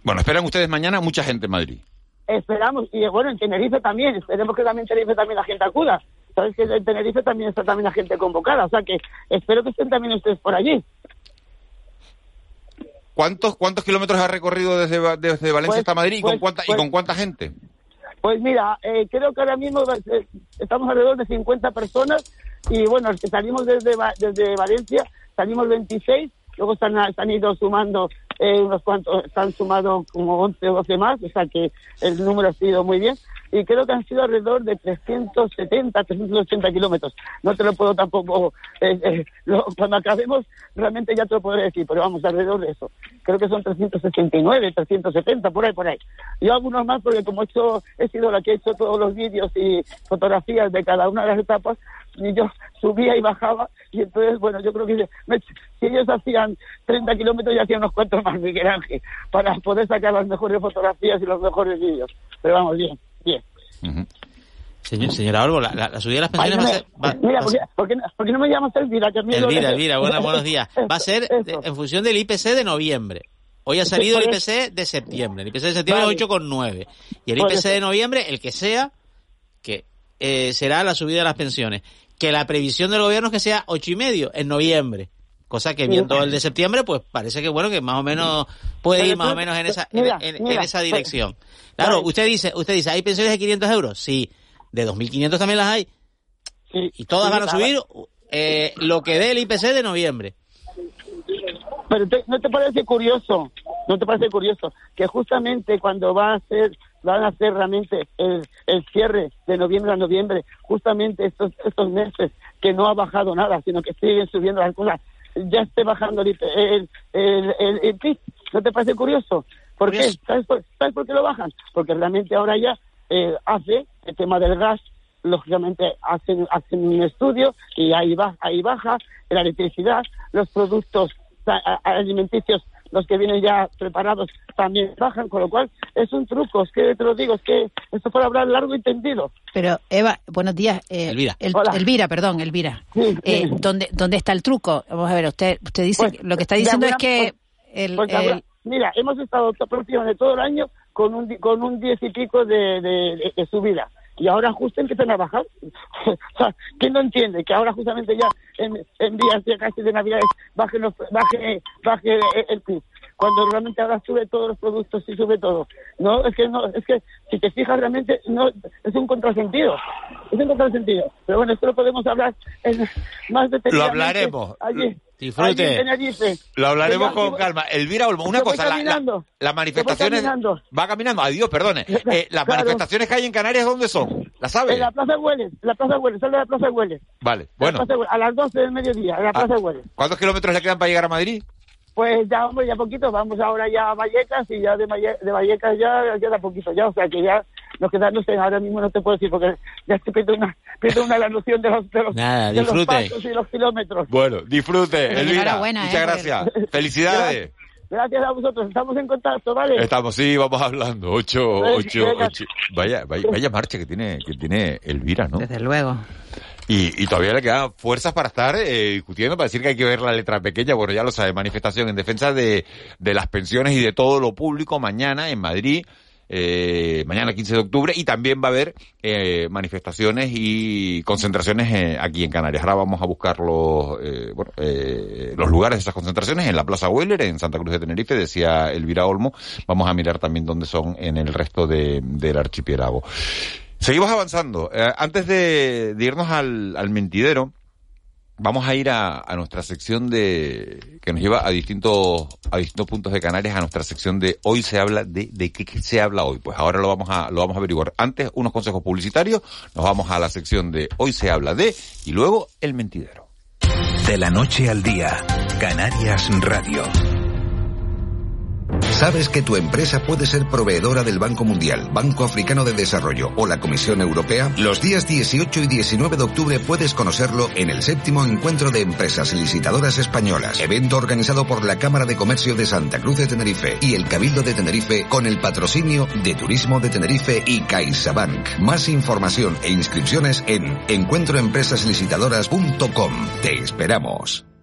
Bueno, esperan ustedes mañana mucha gente en Madrid. Esperamos, y bueno, en Tenerife también, esperemos que también en Tenerife también la gente acuda. Sabes que en Tenerife también está también la gente convocada, o sea que espero que estén también ustedes por allí. ¿Cuántos, cuántos kilómetros ha recorrido desde, desde Valencia pues, hasta Madrid y, con pues, cuánta, y pues con cuánta gente? Pues mira, eh, creo que ahora mismo eh, estamos alrededor de 50 personas y bueno, salimos desde, desde Valencia, salimos 26, luego están, han ido sumando eh, unos cuantos, están sumado como 11 o 12 más, o sea que el número ha sido muy bien y creo que han sido alrededor de 370, 380 kilómetros. No te lo puedo tampoco, eh, eh, cuando acabemos realmente ya te lo podré decir, pero vamos, alrededor de eso. Creo que son 369, 370, por ahí, por ahí. Yo algunos más porque como he, hecho, he sido la que he hecho todos los vídeos y fotografías de cada una de las etapas, y yo subía y bajaba y entonces, bueno, yo creo que si ellos hacían 30 kilómetros, yo hacía unos cuantos más, Miguel Ángel, para poder sacar las mejores fotografías y los mejores vídeos. Pero vamos, bien. Señor, señora Olvo, la, la, subida de las pensiones va a ser... mira, ¿por, qué, no me llamas Elvira? Que Elvira, Elvira, buenos días. Va a ser en función del IPC de noviembre. Hoy ha salido el IPC de septiembre. El IPC de septiembre es 8,9. Y el IPC de noviembre, el que sea, que eh, será la subida de las pensiones. Que la previsión del gobierno es que sea ocho y medio en noviembre. Cosa que viendo el de septiembre, pues parece que bueno, que más o menos puede ir más o menos en esa, en, esa dirección. Claro, usted dice, usted dice, ¿hay pensiones de 500 euros? Sí. ¿De 2.500 también las hay? ¿Y todas van a subir eh, lo que dé el IPC de noviembre? Pero ¿no te parece curioso? ¿No te parece curioso? Que justamente cuando va a ser, van a hacer realmente el, el cierre de noviembre a noviembre, justamente estos, estos meses que no ha bajado nada, sino que siguen subiendo las cosas, ya esté bajando el, el, el, el, PIB. ¿No te parece curioso? ¿Por qué? ¿Sabes por, ¿Sabes por qué lo bajan? Porque realmente ahora ya eh, hace el tema del gas lógicamente hacen, hacen un estudio y ahí, baja, ahí baja la electricidad, los productos alimenticios, los que vienen ya preparados, también bajan, con lo cual es un truco, es que te lo digo, es que esto puede hablar largo y tendido. Pero Eva, buenos días. Eh, Elvira. Elvira, perdón, Elvira. Eh, ¿dónde, ¿Dónde está el truco? Vamos a ver, usted usted dice, pues, lo que está diciendo es que... el, pues, mira, hemos estado prácticamente todo el año con un, con un diez y pico de, de, de subida y ahora justo empiezan a bajar. o sea, ¿quién no entiende que ahora justamente ya en, en días de casi de Navidades baje, baje, baje el PIB? Cuando realmente ahora sube todos los productos y sube todo. No, es que no, es que si te fijas realmente no es un contrasentido. Es un contrasentido. Pero bueno, esto lo podemos hablar en más detalles. Lo hablaremos. Allí. Disfrute. Lo hablaremos con calma. Elvira Olmo, una cosa, la, las manifestaciones... Va caminando, adiós, perdone. Eh, las manifestaciones que hay en Canarias, ¿dónde son? ¿La sabe? En la Plaza de Hueles, la Plaza Hueles, sale de la Plaza de Hueles. Vale, bueno. a las 12 del mediodía, en la Plaza de Hueles. ¿Cuántos kilómetros le quedan para llegar a Madrid? Pues ya, hombre, ya poquito, vamos ahora ya a Vallecas y ya de, de Vallecas ya queda poquito ya, o sea que ya nos queda, no sé, ahora mismo no te puedo decir porque ya estoy pierdo una, pierdo una la noción de los, de los, Nada, de los pasos y los kilómetros. Bueno, disfrute, Elvira. Muchas ¿eh? gracias. Felicidades. Gracias a vosotros, estamos en contacto, ¿vale? Estamos, sí, vamos hablando. Ocho, ocho, ocho. Vaya, vaya, vaya marcha que tiene, que tiene Elvira, ¿no? Desde luego. Y, y, todavía le quedan fuerzas para estar eh, discutiendo, para decir que hay que ver la letra pequeña. Bueno, ya lo sabe, manifestación en defensa de, de las pensiones y de todo lo público mañana en Madrid. Eh, mañana 15 de octubre y también va a haber eh, manifestaciones y concentraciones eh, aquí en Canarias. Ahora vamos a buscar los, eh, bueno, eh, los lugares de esas concentraciones en la Plaza Weller, en Santa Cruz de Tenerife, decía Elvira Olmo. Vamos a mirar también dónde son en el resto de, del archipiélago. Seguimos avanzando. Eh, antes de, irnos al, al mentidero, vamos a ir a, a, nuestra sección de que nos lleva a distintos a distintos puntos de Canarias a nuestra sección de hoy se habla de de qué se habla hoy. Pues ahora lo vamos a lo vamos a averiguar. Antes unos consejos publicitarios. Nos vamos a la sección de hoy se habla de y luego el mentidero. De la noche al día Canarias Radio ¿Sabes que tu empresa puede ser proveedora del Banco Mundial, Banco Africano de Desarrollo o la Comisión Europea? Los días 18 y 19 de octubre puedes conocerlo en el séptimo encuentro de empresas licitadoras españolas, evento organizado por la Cámara de Comercio de Santa Cruz de Tenerife y el Cabildo de Tenerife con el patrocinio de Turismo de Tenerife y CaixaBank. Más información e inscripciones en encuentroempresaslicitadoras.com. Te esperamos.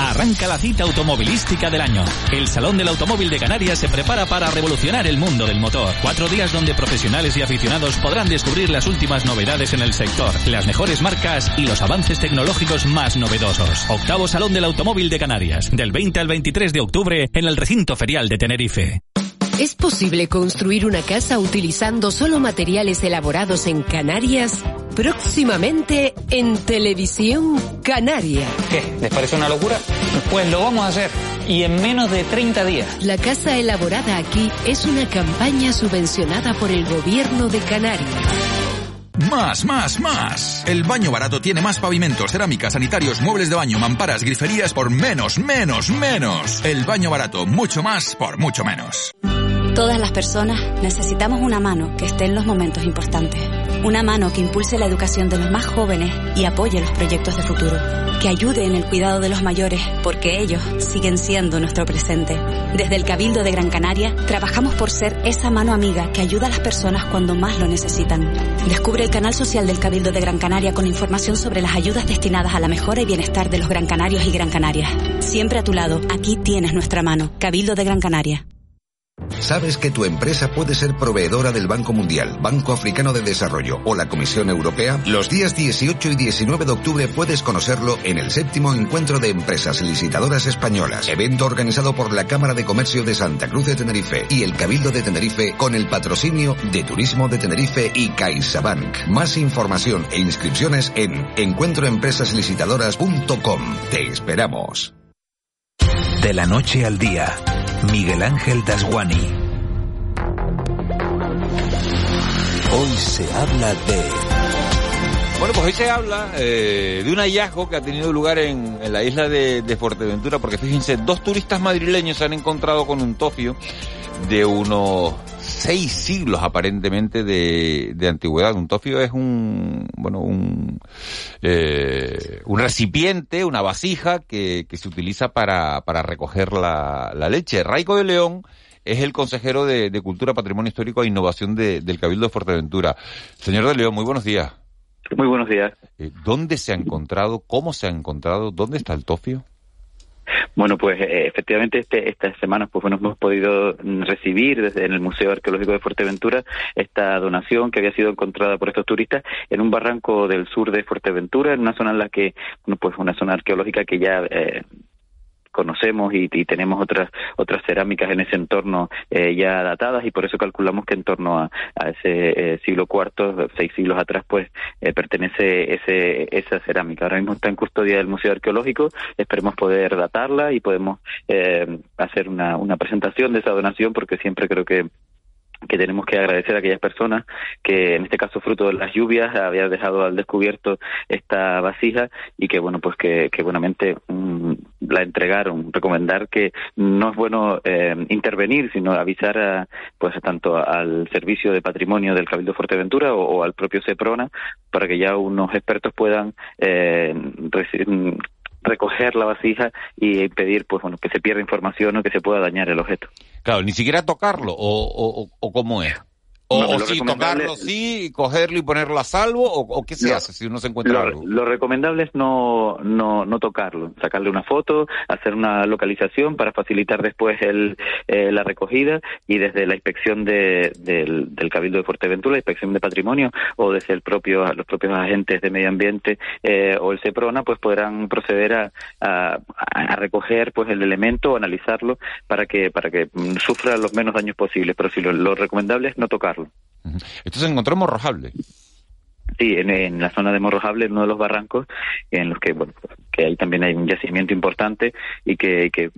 Arranca la cita automovilística del año. El Salón del Automóvil de Canarias se prepara para revolucionar el mundo del motor. Cuatro días donde profesionales y aficionados podrán descubrir las últimas novedades en el sector, las mejores marcas y los avances tecnológicos más novedosos. Octavo Salón del Automóvil de Canarias, del 20 al 23 de octubre en el recinto ferial de Tenerife. ¿Es posible construir una casa utilizando solo materiales elaborados en Canarias? Próximamente en Televisión Canaria. ¿Qué? ¿Les parece una locura? Pues lo vamos a hacer. Y en menos de 30 días. La casa elaborada aquí es una campaña subvencionada por el gobierno de Canarias. Más, más, más. El baño barato tiene más pavimentos, cerámicas, sanitarios, muebles de baño, mamparas, griferías por menos, menos, menos. El baño barato, mucho más por mucho menos. Todas las personas necesitamos una mano que esté en los momentos importantes. Una mano que impulse la educación de los más jóvenes y apoye los proyectos de futuro. Que ayude en el cuidado de los mayores, porque ellos siguen siendo nuestro presente. Desde el Cabildo de Gran Canaria, trabajamos por ser esa mano amiga que ayuda a las personas cuando más lo necesitan. Descubre el canal social del Cabildo de Gran Canaria con información sobre las ayudas destinadas a la mejora y bienestar de los Gran Canarios y Gran Canarias. Siempre a tu lado, aquí tienes nuestra mano. Cabildo de Gran Canaria. ¿Sabes que tu empresa puede ser proveedora del Banco Mundial, Banco Africano de Desarrollo o la Comisión Europea? Los días 18 y 19 de octubre puedes conocerlo en el séptimo encuentro de empresas licitadoras españolas, evento organizado por la Cámara de Comercio de Santa Cruz de Tenerife y el Cabildo de Tenerife con el patrocinio de Turismo de Tenerife y CaixaBank. Más información e inscripciones en encuentroempresaslicitadoras.com. Te esperamos. De la noche al día Miguel Ángel Dasguani. Hoy se habla de... Bueno, pues hoy se habla eh, de un hallazgo que ha tenido lugar en, la isla de, de, Fuerteventura, porque fíjense, dos turistas madrileños se han encontrado con un tofio de unos seis siglos aparentemente de, de antigüedad. Un tofio es un, bueno, un, eh, un recipiente, una vasija que, que se utiliza para, para recoger la, la leche. Raico de León es el consejero de, de Cultura, Patrimonio Histórico e Innovación de, del Cabildo de Fuerteventura. Señor de León, muy buenos días. Muy buenos días. Eh, ¿Dónde se ha encontrado? ¿Cómo se ha encontrado? ¿Dónde está el tofio? Bueno, pues eh, efectivamente este, estas semanas pues bueno, hemos podido recibir desde en el Museo Arqueológico de Fuerteventura esta donación que había sido encontrada por estos turistas en un barranco del sur de Fuerteventura, en una zona en la que, bueno, pues una zona arqueológica que ya eh, conocemos y, tenemos otras otras cerámicas en ese entorno eh, ya datadas y por eso calculamos que en torno a, ese eh, siglo IV, seis siglos atrás, pues eh, pertenece ese esa cerámica. Ahora mismo está en custodia del Museo Arqueológico, esperemos poder datarla y podemos hacer una, una presentación de esa donación porque siempre creo que que tenemos que agradecer a aquellas personas que en este caso fruto de las lluvias habían dejado al descubierto esta vasija y que bueno pues que, que buenamente mm, la entregaron. Recomendar que no es bueno eh, intervenir sino avisar a, pues tanto al servicio de patrimonio del Cabildo Fuerteventura o, al propio Seprona para que ya unos expertos puedan eh, recoger la vasija y impedir pues bueno que se pierda información o que se pueda dañar el objeto. Claro, ni siquiera tocarlo o, o, o cómo es. O, sí, tocarlo, sí, cogerlo y ponerlo a salvo, o, qué se hace si uno se encuentra algo. Lo recomendable es no, no, no tocarlo, sacarle una foto, hacer una localización para facilitar después el, eh, la recogida y desde la inspección de, del, del, Cabildo de Fuerteventura, la inspección de patrimonio, o desde el propio, los propios agentes de medio ambiente eh, o el SEPRONA, pues podrán proceder a, a, a, recoger pues el elemento, analizarlo para que, para que mm, sufra los menos daños posibles. Pero si lo, lo recomendable es no tocarlo. Esto se encontró en Morrojable. Sí, en, la zona de Morrojable, en uno de los barrancos, en los que, bueno, que ahí también hay un yacimiento importante y que, que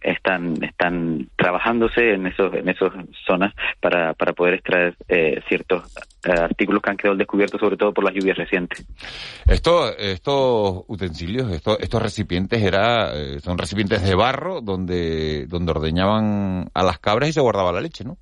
están, están trabajándose en esos, en esas zonas para, para poder extraer eh, ciertos eh, artículos que han quedado descubiertos, sobre todo por las lluvias recientes. Esto, estos utensilios, estos, estos recipientes, era, eh, son recipientes de barro donde, donde ordeñaban a las cabras y se guardaba la leche, ¿no?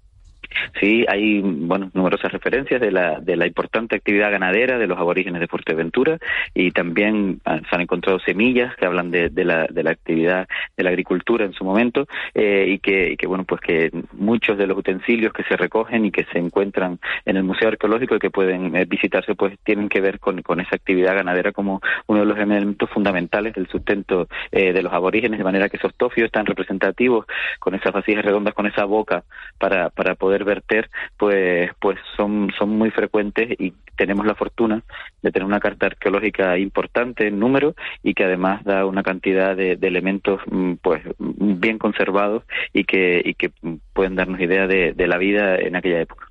Sí, hay bueno, numerosas referencias de la, de la importante actividad ganadera de los aborígenes de Fuerteventura y también ah, se han encontrado semillas que hablan de, de, la, de la actividad de la agricultura en su momento eh, y, que, y que, bueno, pues que muchos de los utensilios que se recogen y que se encuentran en el Museo Arqueológico y que pueden eh, visitarse, pues tienen que ver con, con esa actividad ganadera como uno de los elementos fundamentales del sustento eh, de los aborígenes, de manera que esos tofios están representativos con esas vasijas redondas, con esa boca para, para poder verter, pues, pues son, son muy frecuentes y tenemos la fortuna de tener una carta arqueológica importante en número y que además da una cantidad de, elementos mm, pues bien conservados y que, y que pueden darnos idea de, de la vida en aquella época.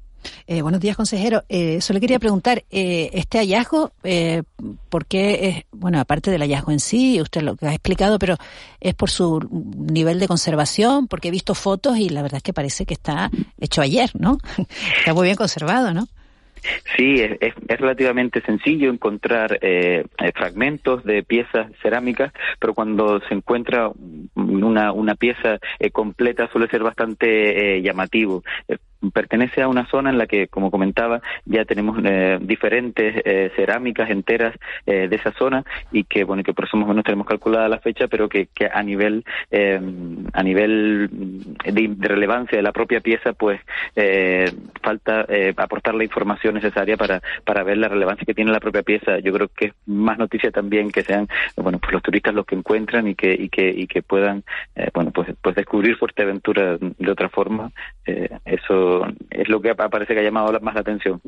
Eh, buenos días, consejero. Eh, solo quería preguntar, eh, este hallazgo, eh, ¿por qué es, bueno, aparte del hallazgo en sí, usted lo que ha explicado, pero es por su nivel de conservación, porque he visto fotos y la verdad es que parece que está hecho ayer, ¿no? está muy bien conservado, ¿no? Sí, es, es, relativamente sencillo encontrar eh, fragmentos de piezas cerámicas, pero cuando se encuentra una, una pieza eh, completa suele ser bastante eh, llamativo pertenece a una zona en la que, como comentaba, ya tenemos eh, diferentes eh, cerámicas enteras eh, de esa zona y que, bueno, que por eso más o menos tenemos calculada la fecha, pero que, que a nivel a nivel de, relevancia de la propia pieza, pues falta aportar la información necesaria para para ver la relevancia que tiene la propia pieza. Yo creo que es más noticia también que sean, bueno, pues los turistas los que encuentran y que y que y que puedan, bueno, pues pues descubrir Fuerteventura de otra forma. eso es lo que parece que ha llamado más la atención.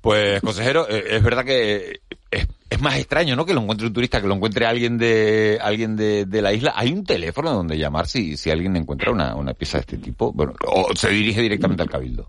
Pues, consejero, eh, es verdad que es, más extraño, ¿no? Que lo encuentre un turista, que lo encuentre alguien de alguien de, la isla. ¿Hay un teléfono donde llamar si, si alguien encuentra una, una pieza de este tipo? Bueno, o se dirige directamente al cabildo.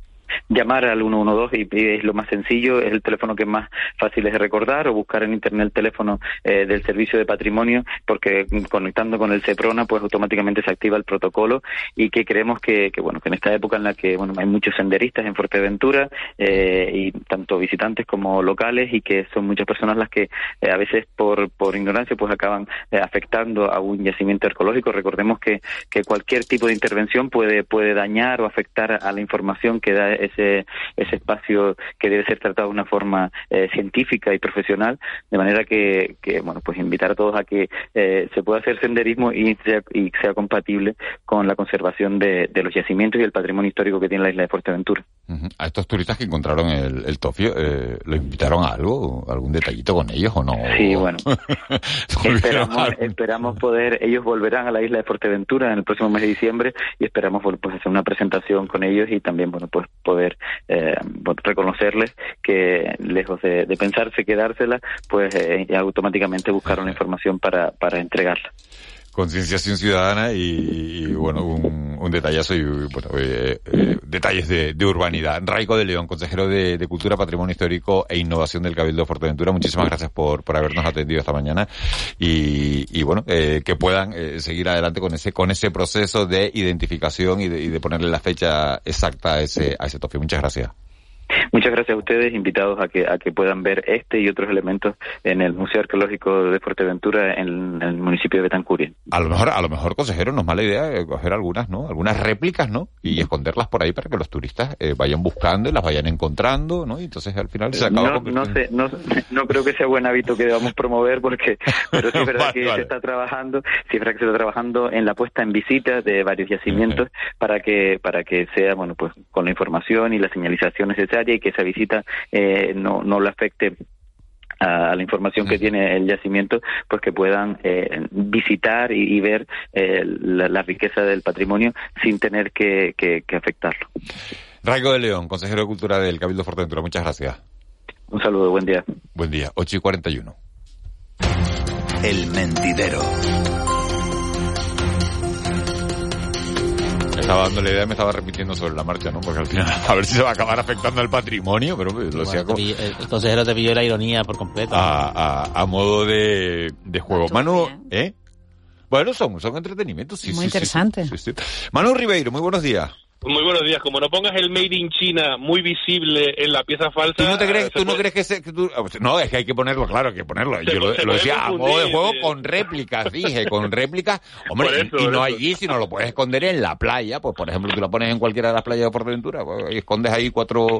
Llamar al 112 y, es lo más sencillo, es el teléfono que es más fácil de recordar o buscar en internet el teléfono eh, del servicio de patrimonio porque conectando con el CEPRONA pues automáticamente se activa el protocolo y que creemos que, que bueno que en esta época en la que bueno hay muchos senderistas en Fuerteventura eh, y tanto visitantes como locales y que son muchas personas las que eh, a veces por, por ignorancia pues acaban afectando a un yacimiento arqueológico. Recordemos que, que cualquier tipo de intervención puede puede dañar o afectar a la información que da ese ese espacio que debe ser tratado de una forma científica y profesional de manera que, que bueno pues invitar a todos a que eh, se pueda hacer senderismo y sea, y sea compatible con la conservación de, los yacimientos y el patrimonio histórico que tiene la isla de Fuerteventura. A estos turistas que encontraron el, Tofio, eh, ¿lo invitaron a algo? ¿Algún detallito con ellos o no? Sí, bueno. esperamos, poder, ellos volverán a la isla de Fuerteventura en el próximo mes de diciembre y esperamos pues hacer una presentación con ellos y también bueno pues poder eh, reconocerles que lejos de, pensarse quedársela, pues eh, automáticamente buscaron la información para, para entregarla concienciación ciudadana y, bueno, un, detallazo y bueno, eh, eh, detalles de, urbanidad. Raico de León, consejero de, Cultura, Patrimonio Histórico e Innovación del Cabildo de Fuerteventura, muchísimas gracias por, por habernos atendido esta mañana y, bueno, eh, que puedan seguir adelante con ese con ese proceso de identificación y de, y de ponerle la fecha exacta a ese, a ese toque. Muchas gracias. Muchas gracias a ustedes, invitados a que, a que puedan ver este y otros elementos en el Museo Arqueológico de Fuerteventura en, el municipio de Betancuria. A lo mejor, a lo mejor, consejero, no es mala idea eh, coger algunas, ¿no? Algunas réplicas, ¿no? Y esconderlas por ahí para que los turistas eh, vayan buscando y las vayan encontrando, ¿no? Y entonces al final se acaba no, no sé, no, no creo que sea buen hábito que debamos promover porque, pero sí es verdad que se está trabajando, sí es verdad que se está trabajando en la puesta en visita de varios yacimientos para que, para que sea, bueno, pues con la información y la señalización necesaria y que esa visita eh, no, no le afecte a la información que tiene el yacimiento, pues que puedan eh, visitar y, ver eh, la, riqueza del patrimonio sin tener que, que, afectarlo. Raigo de León, consejero de Cultura del Cabildo Fuerteventura, muchas gracias. Un saludo, buen día. Buen día, 8 y 41. El mentidero. Estaba dando la idea, me estaba repitiendo sobre la marcha, ¿no? Porque al final, a ver si se va a acabar afectando al patrimonio, pero lo decía como... El consejero te pilló la ironía por completo. A, modo de, juego. Manu, ¿eh? Bueno, son, son entretenimientos, sí, Muy interesante. Manu Ribeiro, muy buenos días. Muy buenos días. Como no pongas el Made in China muy visible en la pieza falsa. ¿Tú no te crees, tú no crees que, se, No, es que hay que ponerlo, claro, hay que ponerlo. Yo lo, decía a modo de juego con réplicas, dije, con réplicas. Hombre, y, no allí, sino lo puedes esconder en la playa. Pues, por ejemplo, tú lo pones en cualquiera de las playas de Portaventura pues, y escondes ahí cuatro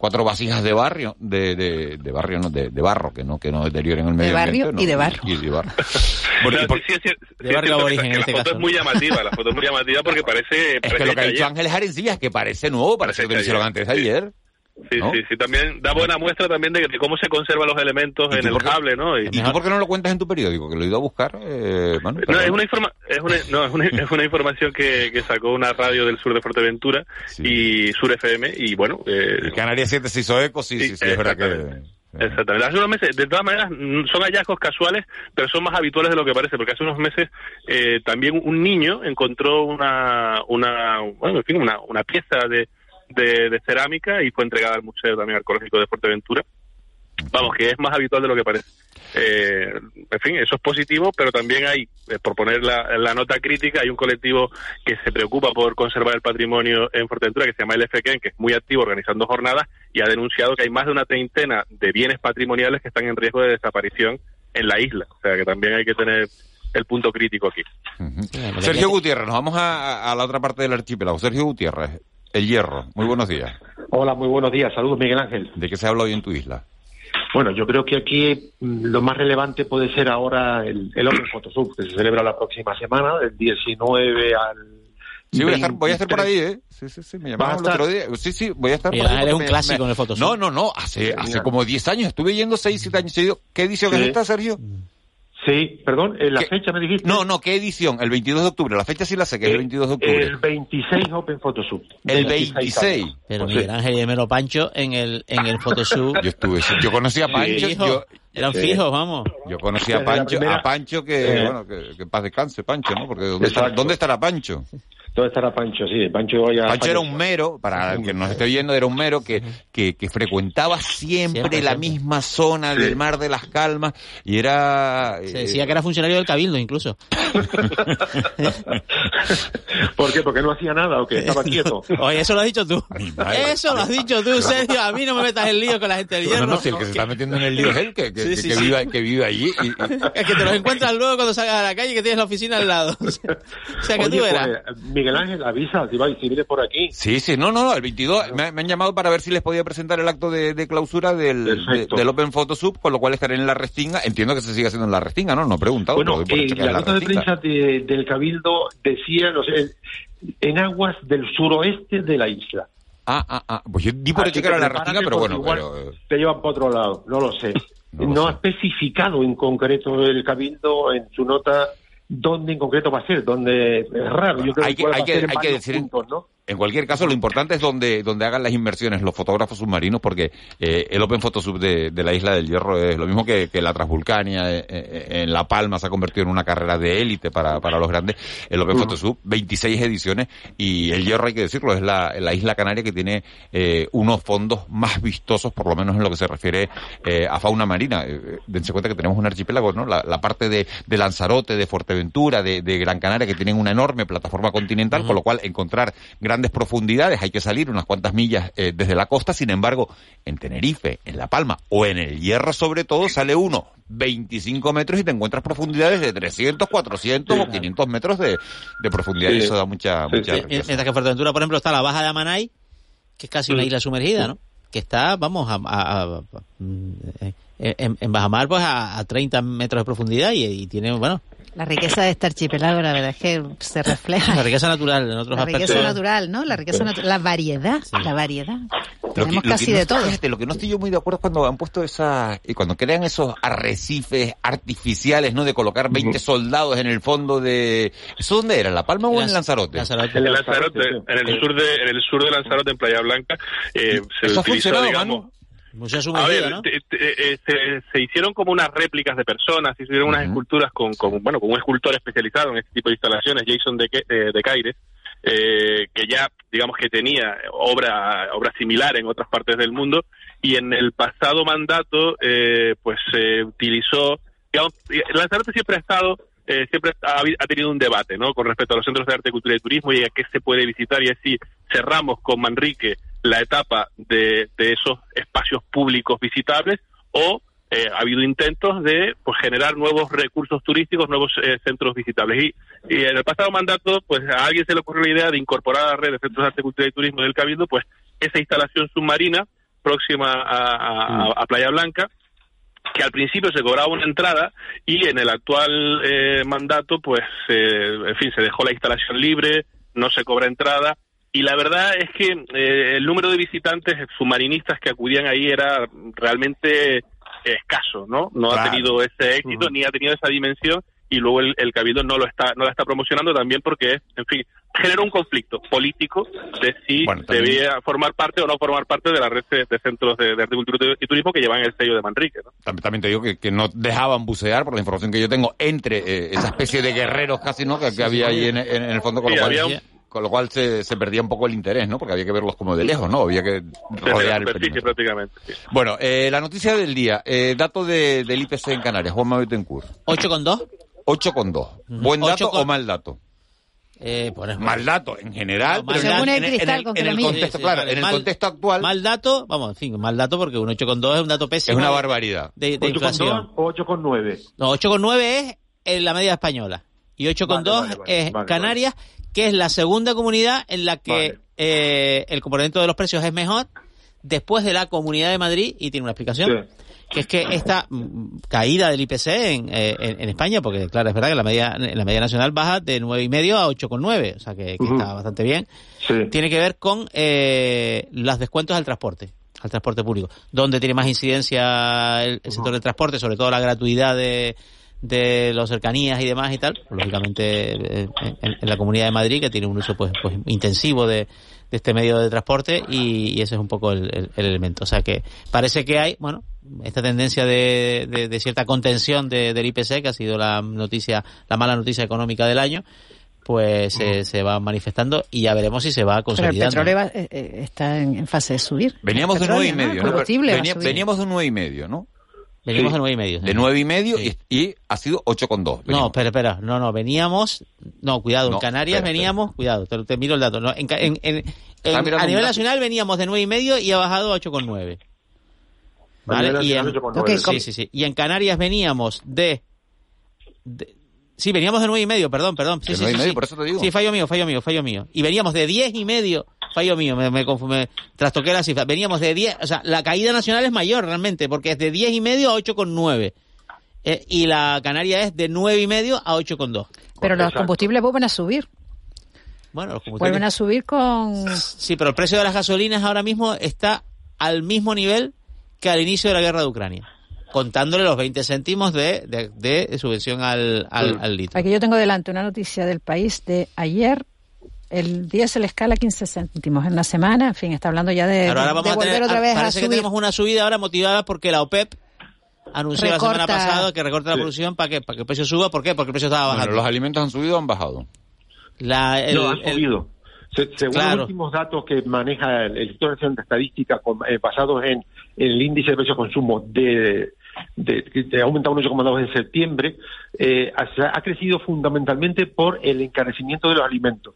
cuatro vasijas de barrio, de, de, de barrio, no, de, de, barro, que no, que no deterioren el medio de barrio Y de barro. Y de barro. de barrio aborigen en este La foto es muy llamativa, la foto es muy llamativa porque parece... Es que lo que ha dicho Ángeles Arencillas, que parece nuevo, parece, que lo hicieron antes de ayer. Sí, sí, sí, también da buena muestra también de, cómo se conservan los elementos en el cable, ¿no? Y, tú por qué no lo cuentas en tu periódico? Que lo he ido a buscar, eh, No, es una, informa es una, no, es una, es una información que, que, sacó una radio del sur de Fuerteventura y Sur FM, y bueno... Eh, Canarias 7 se hizo eco, sí, sí, sí, es verdad que... Exactamente. Hace unos meses, de todas maneras, son hallazgos casuales, pero son más habituales de lo que parece, porque hace unos meses eh, también un niño encontró una, una, bueno, en fin, una, una pieza de, de, cerámica y fue entregada al Museo también Arqueológico de Fuerteventura. Vamos, que es más habitual de lo que parece. Eh, en fin, eso es positivo, pero también hay, eh, por poner la, la, nota crítica, hay un colectivo que se preocupa por conservar el patrimonio en Fuerteventura, que se llama el FQN, que es muy activo organizando jornadas y ha denunciado que hay más de una treintena de bienes patrimoniales que están en riesgo de desaparición en la isla. O sea, que también hay que tener el punto crítico aquí. Sergio Gutiérrez, nos vamos a, a la otra parte del archipiélago. Sergio Gutiérrez, el Hierro. Muy buenos días. Hola, muy buenos días. Saludos, Miguel Ángel. ¿De qué se habla hoy en tu isla? Bueno, yo creo que aquí mm, lo más relevante puede ser ahora el, el Open Photosub, que se celebra la próxima semana, del 19 al Sí, voy a, estar, voy a estar por ahí, ¿eh? Sí, sí, sí, me llamaron el otro día. Sí, sí, voy a estar por ahí. es un clásico en el Photoshop. No, no, no, hace, hace como 10 años, estuve yendo 6, 7 años seguidos. ¿Qué edición es esta, Sergio? Sí, perdón, eh, la fecha me dijiste. No, no, ¿qué edición? El 22 de octubre. La fecha sí la sé, que es el 22 de octubre. El 26 Open Photoshoot. El 26. Pero Miguel Ángel y Mero Pancho en el, en el Photoshoot. Yo estuve, yo conocí a Pancho. yo, eran fijos, vamos. Yo conocí a Pancho, a Pancho que, bueno, que, que paz descanse, Pancho, ¿no? Porque ¿dónde, está, ¿dónde estará Pancho? ¿Dónde estará Pancho? Sí, Pancho, Pancho era un mero, para el que nos esté oyendo, era un mero que, que, frecuentaba siempre, la misma zona del Mar de las Calmas y era... Se decía que era funcionario del Cabildo incluso. ¿Por qué? ¿Porque no hacía nada o que estaba quieto? Oye, eso lo has dicho tú. Eso lo has dicho tú, Sergio. A mí no me metas en lío con la gente del hierro. No, no, si el que se está metiendo en el lío es él, que, que, vive, que vive allí. Y, Es que te los encuentras luego cuando salgas a la calle y que tienes la oficina al lado. O sea, que tú eras. Pues, Miguel Ángel, avisa si, vais, si vienes por aquí. Sí, sí, no, no, el 22. Me, han llamado para ver si les podía presentar el acto de, clausura del, del Open Photosub, con lo cual estaré en la Restinga. Entiendo que se sigue haciendo en la Restinga, ¿no? No he preguntado. Bueno, eh, la, nota de prensa del Cabildo decía, en aguas del suroeste de la isla. Ah, ah, ah. Pues yo di por hecho que era la Restinga, pero bueno. Pero... Eh. Te llevan para otro lado, no lo sé. No, ha especificado en concreto el Cabildo en su nota dónde en concreto va a ser, dónde es raro. Yo creo hay que, hay que, hay que decir, puntos, ¿no? En cualquier caso, lo importante es donde, donde hagan las inversiones los fotógrafos submarinos, porque eh, el Open Photosub de, de la Isla del Hierro es lo mismo que, que la Transvulcania eh, eh, en La Palma se ha convertido en una carrera de élite para, para los grandes. El Open Photosub, 26 ediciones, y el Hierro, hay que decirlo, es la, la isla canaria que tiene unos fondos más vistosos, por lo menos en lo que se refiere a fauna marina. dense cuenta que tenemos un archipiélago, ¿no? La, la parte de, de, Lanzarote, de Fuerteventura, de, de, Gran Canaria, que tienen una enorme plataforma continental, con lo cual encontrar grandes grandes profundidades, hay que salir unas cuantas millas eh, desde la costa, sin embargo, en Tenerife, en La Palma o en el Hierro sobre todo, sale uno 25 metros y te encuentras profundidades de 300, 400 o 500 metros de, profundidad y eso da mucha... mucha Mientras que en Fuerteventura, por ejemplo, está la Baja de Amanay, que es casi una isla sumergida, ¿no? Que está, vamos, a, eh, en, en Bajamar pues a, a 30 metros de profundidad y, y tiene, bueno, la riqueza de este archipiélago, la verdad es que se refleja. La riqueza natural en otros la aspectos. La riqueza natural, ¿no? La riqueza natural, la variedad, la variedad. Tenemos casi de todo. lo que no estoy yo muy de acuerdo es cuando han puesto esa, y cuando crean esos arrecifes artificiales, ¿no? De colocar 20 soldados en el fondo de, ¿eso dónde era? ¿En La Palma o en Lanzarote? Lanzarote. En Lanzarote, en el sur de, en el sur de Lanzarote, en Playa Blanca, eh, se ¿Eso utilizó, digamos, a ver, eh, se, hicieron como unas réplicas de personas, se hicieron unas esculturas con, bueno, con un escultor especializado en este tipo de instalaciones, Jason de, de, Caires, eh, que ya, digamos que tenía obra, obra similar en otras partes del mundo, y en el pasado mandato, eh, pues se utilizó, digamos, Lanzarote siempre ha estado siempre ha, ha, tenido un debate ¿no? con respecto a los centros de arte, cultura y turismo y a qué se puede visitar y así cerramos con Manrique la etapa de, esos espacios públicos visitables o eh, ha habido intentos de pues, generar nuevos recursos turísticos, nuevos eh, centros visitables. Y, en el pasado mandato, pues a alguien se le ocurrió la idea de incorporar a la red de centros de arte, cultura y turismo del Cabildo, pues esa instalación submarina próxima a, Playa Blanca, que al principio se cobraba una entrada y en el actual eh, mandato, pues, en fin, se dejó la instalación libre, no se cobra entrada y la verdad es que eh, el número de visitantes submarinistas que acudían ahí era realmente escaso, ¿no? No ha tenido ese éxito ni ha tenido esa dimensión y luego el, Cabildo no lo está no la está promocionando también porque, en fin, generó un conflicto político de si debía formar parte o no formar parte de la red de, centros de, de, agricultura y turismo que llevan el sello de Manrique. ¿no? También, te digo que, no dejaban bucear, por la información que yo tengo, entre eh, esa especie de guerreros casi, ¿no? Que, había ahí en, el fondo con lo cual con lo cual se, se, perdía un poco el interés, ¿no? Porque había que verlos como de lejos, ¿no? Había que rodear el prácticamente. Bueno, eh, la noticia del día, eh, dato de, del IPC en Canarias, Juan Mabetencourt. ¿8,2? 8,2. ¿Buen dato o mal dato? Eh, pues mal dato en general, pero según el, cristal en el, contexto, claro, en el contexto actual. Mal dato, vamos, en fin, mal dato porque un 8,2 es un dato pésimo. Es una barbaridad. De, de inflación. o 8,9? No, 8,9 es en la media española. Y 8,2 es Canarias, que es la segunda comunidad en la que eh, el componente de los precios es mejor después de la Comunidad de Madrid y tiene una explicación. Que es que esta mm, caída del IPC eh, en, en, España, porque claro, es verdad que la media, la media nacional baja de 9,5 a 8,9, o sea que, está bastante bien, tiene que ver con eh, los descuentos al transporte al transporte público, donde tiene más incidencia el sector del transporte, sobre todo la gratuidad de, de los cercanías y demás y tal, lógicamente eh, en, la Comunidad de Madrid, que tiene un uso pues, pues intensivo de, de este medio de transporte y, ese es un poco el, elemento. O sea que parece que hay, bueno, esta tendencia de, de, cierta contención del IPC, que ha sido la noticia, la mala noticia económica del año, pues se va manifestando y ya veremos si se va consolidando. Pero el petróleo eh, está en, fase de subir. Veníamos de nueve y medio, ¿no? veníamos de nueve y medio, ¿no? Venimos de nueve y medio. De nueve y medio y, ha sido ocho con dos. No, espera, espera. No, no, veníamos. No, cuidado. en Canarias veníamos. Cuidado, te, miro el dato. No, en, en, a nivel nacional veníamos de nueve y medio y ha bajado a ocho con nueve. ¿Vale? Y en, sí, sí, sí. Y en Canarias veníamos de, Sí, veníamos de nueve y medio, perdón, perdón. Sí, sí, y medio, por eso te digo. Sí, fallo mío, fallo mío, fallo mío. Y veníamos de diez y medio, fallo mío, me, me, me trastoqué la cifra. Veníamos de diez, o sea, la caída nacional es mayor realmente, porque es de diez y medio a ocho con nueve. Eh, y la Canaria es de nueve y medio a ocho con dos. Pero los combustibles vuelven a subir. Bueno, los combustibles... Vuelven a subir con... Sí, pero el precio de las gasolinas ahora mismo está al mismo nivel que al inicio de la guerra de Ucrania contándole los 20 céntimos de, de, subvención al, al, litro. Aquí yo tengo delante una noticia del país de ayer. El día se le escala 15 céntimos en la semana. En fin, está hablando ya de, ahora vamos volver a tener, otra vez Parece que tenemos una subida ahora motivada porque la OPEP anunció la semana pasada que recorta la producción para que, para que el precio suba. ¿Por qué? Porque el precio estaba bajando. los alimentos han subido o han bajado. La, el, no, han subido. según los últimos datos que maneja el, Instituto Nacional de Estadística eh, basados en el índice de precio de consumo de, de, ha aumentado un 8,2 en septiembre, eh, ha, crecido fundamentalmente por el encarecimiento de los alimentos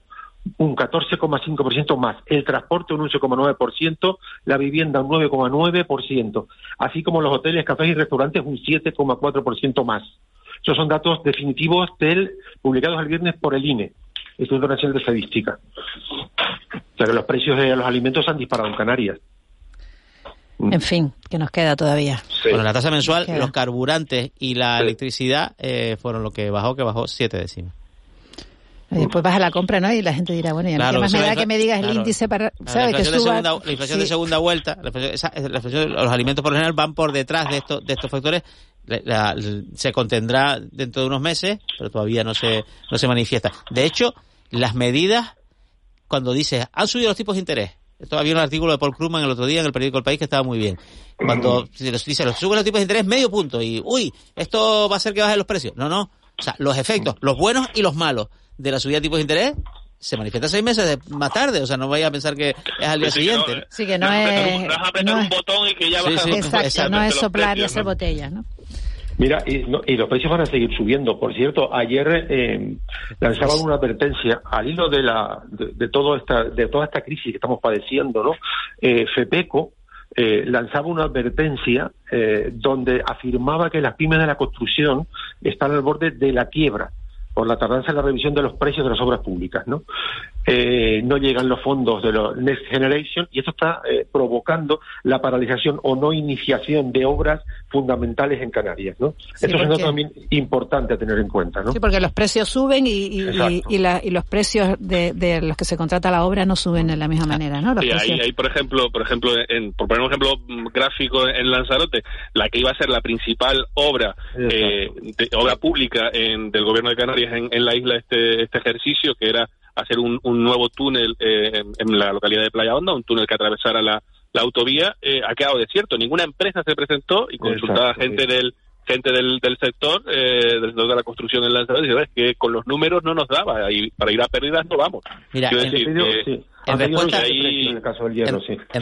un 14,5% más, el transporte un 11,9%, la vivienda un 9,9%, así como los hoteles, cafés y restaurantes un 7,4% más. Esos son datos definitivos del publicados el viernes por el INE, Instituto Nacional de Estadística. O sea que los precios de los alimentos han disparado en Canarias. En fin, que nos queda todavía. Bueno, la tasa mensual, los carburantes y la electricidad eh, fueron lo que bajó, que bajó siete décimas. Y después baja la compra, ¿no? Y la gente dirá, bueno, y claro, más me da que me digas el índice para... ¿sabes? La inflación, de, segunda, la inflación de segunda vuelta, la inflación, los alimentos por lo general van por detrás de, estos de estos factores. se contendrá dentro de unos meses, pero todavía no se, no se manifiesta. De hecho, las medidas, cuando dices, han subido los tipos de interés, esto había un artículo de Paul Krugman el otro día en el periódico El País que estaba muy bien. Cuando se los dice, los suben los tipos de interés medio punto y, uy, esto va a hacer que bajen los precios. No, no. O sea, los efectos, los buenos y los malos de la subida de tipos de interés se manifiesta seis meses más tarde, o sea, no vaya a pensar que es al día siguiente. Sí, que no, es... Vas a apretar un botón y que ya sí, exacto, no es soplar y hacer botellas, ¿no? Mira, y, los precios van a seguir subiendo. Por cierto, ayer eh, lanzaban una advertencia al hilo de, la, de, todo esta, de toda esta crisis que estamos padeciendo, ¿no? Eh, FEPECO eh, lanzaba una advertencia eh, donde afirmaba que las pymes de la construcción están al borde de la quiebra por la tardanza en la revisión de los precios de las obras públicas, ¿no? Eh, no llegan los fondos de los Next Generation y esto está eh, provocando la paralización o no iniciación de obras fundamentales en Canarias, ¿no? Eso es algo también importante a tener en cuenta, ¿no? Sí, porque los precios suben y, y, los precios de, los que se contrata la obra no suben de la misma manera, ¿no? sí, ahí, por ejemplo, por ejemplo, en, por poner un ejemplo gráfico en Lanzarote, la que iba a ser la principal obra, eh, de, obra pública en, del gobierno de Canarias en, la isla este, este ejercicio, que era hacer un, nuevo túnel eh, en, la localidad de Playa Honda, un túnel que atravesara la, autovía, eh, ha quedado desierto. Ninguna empresa se presentó y consultaba gente del gente del, del sector, eh, del sector de la construcción en Lanzarote, y dice, que con los números no nos daba, y para ir a pérdidas no vamos. Mira, en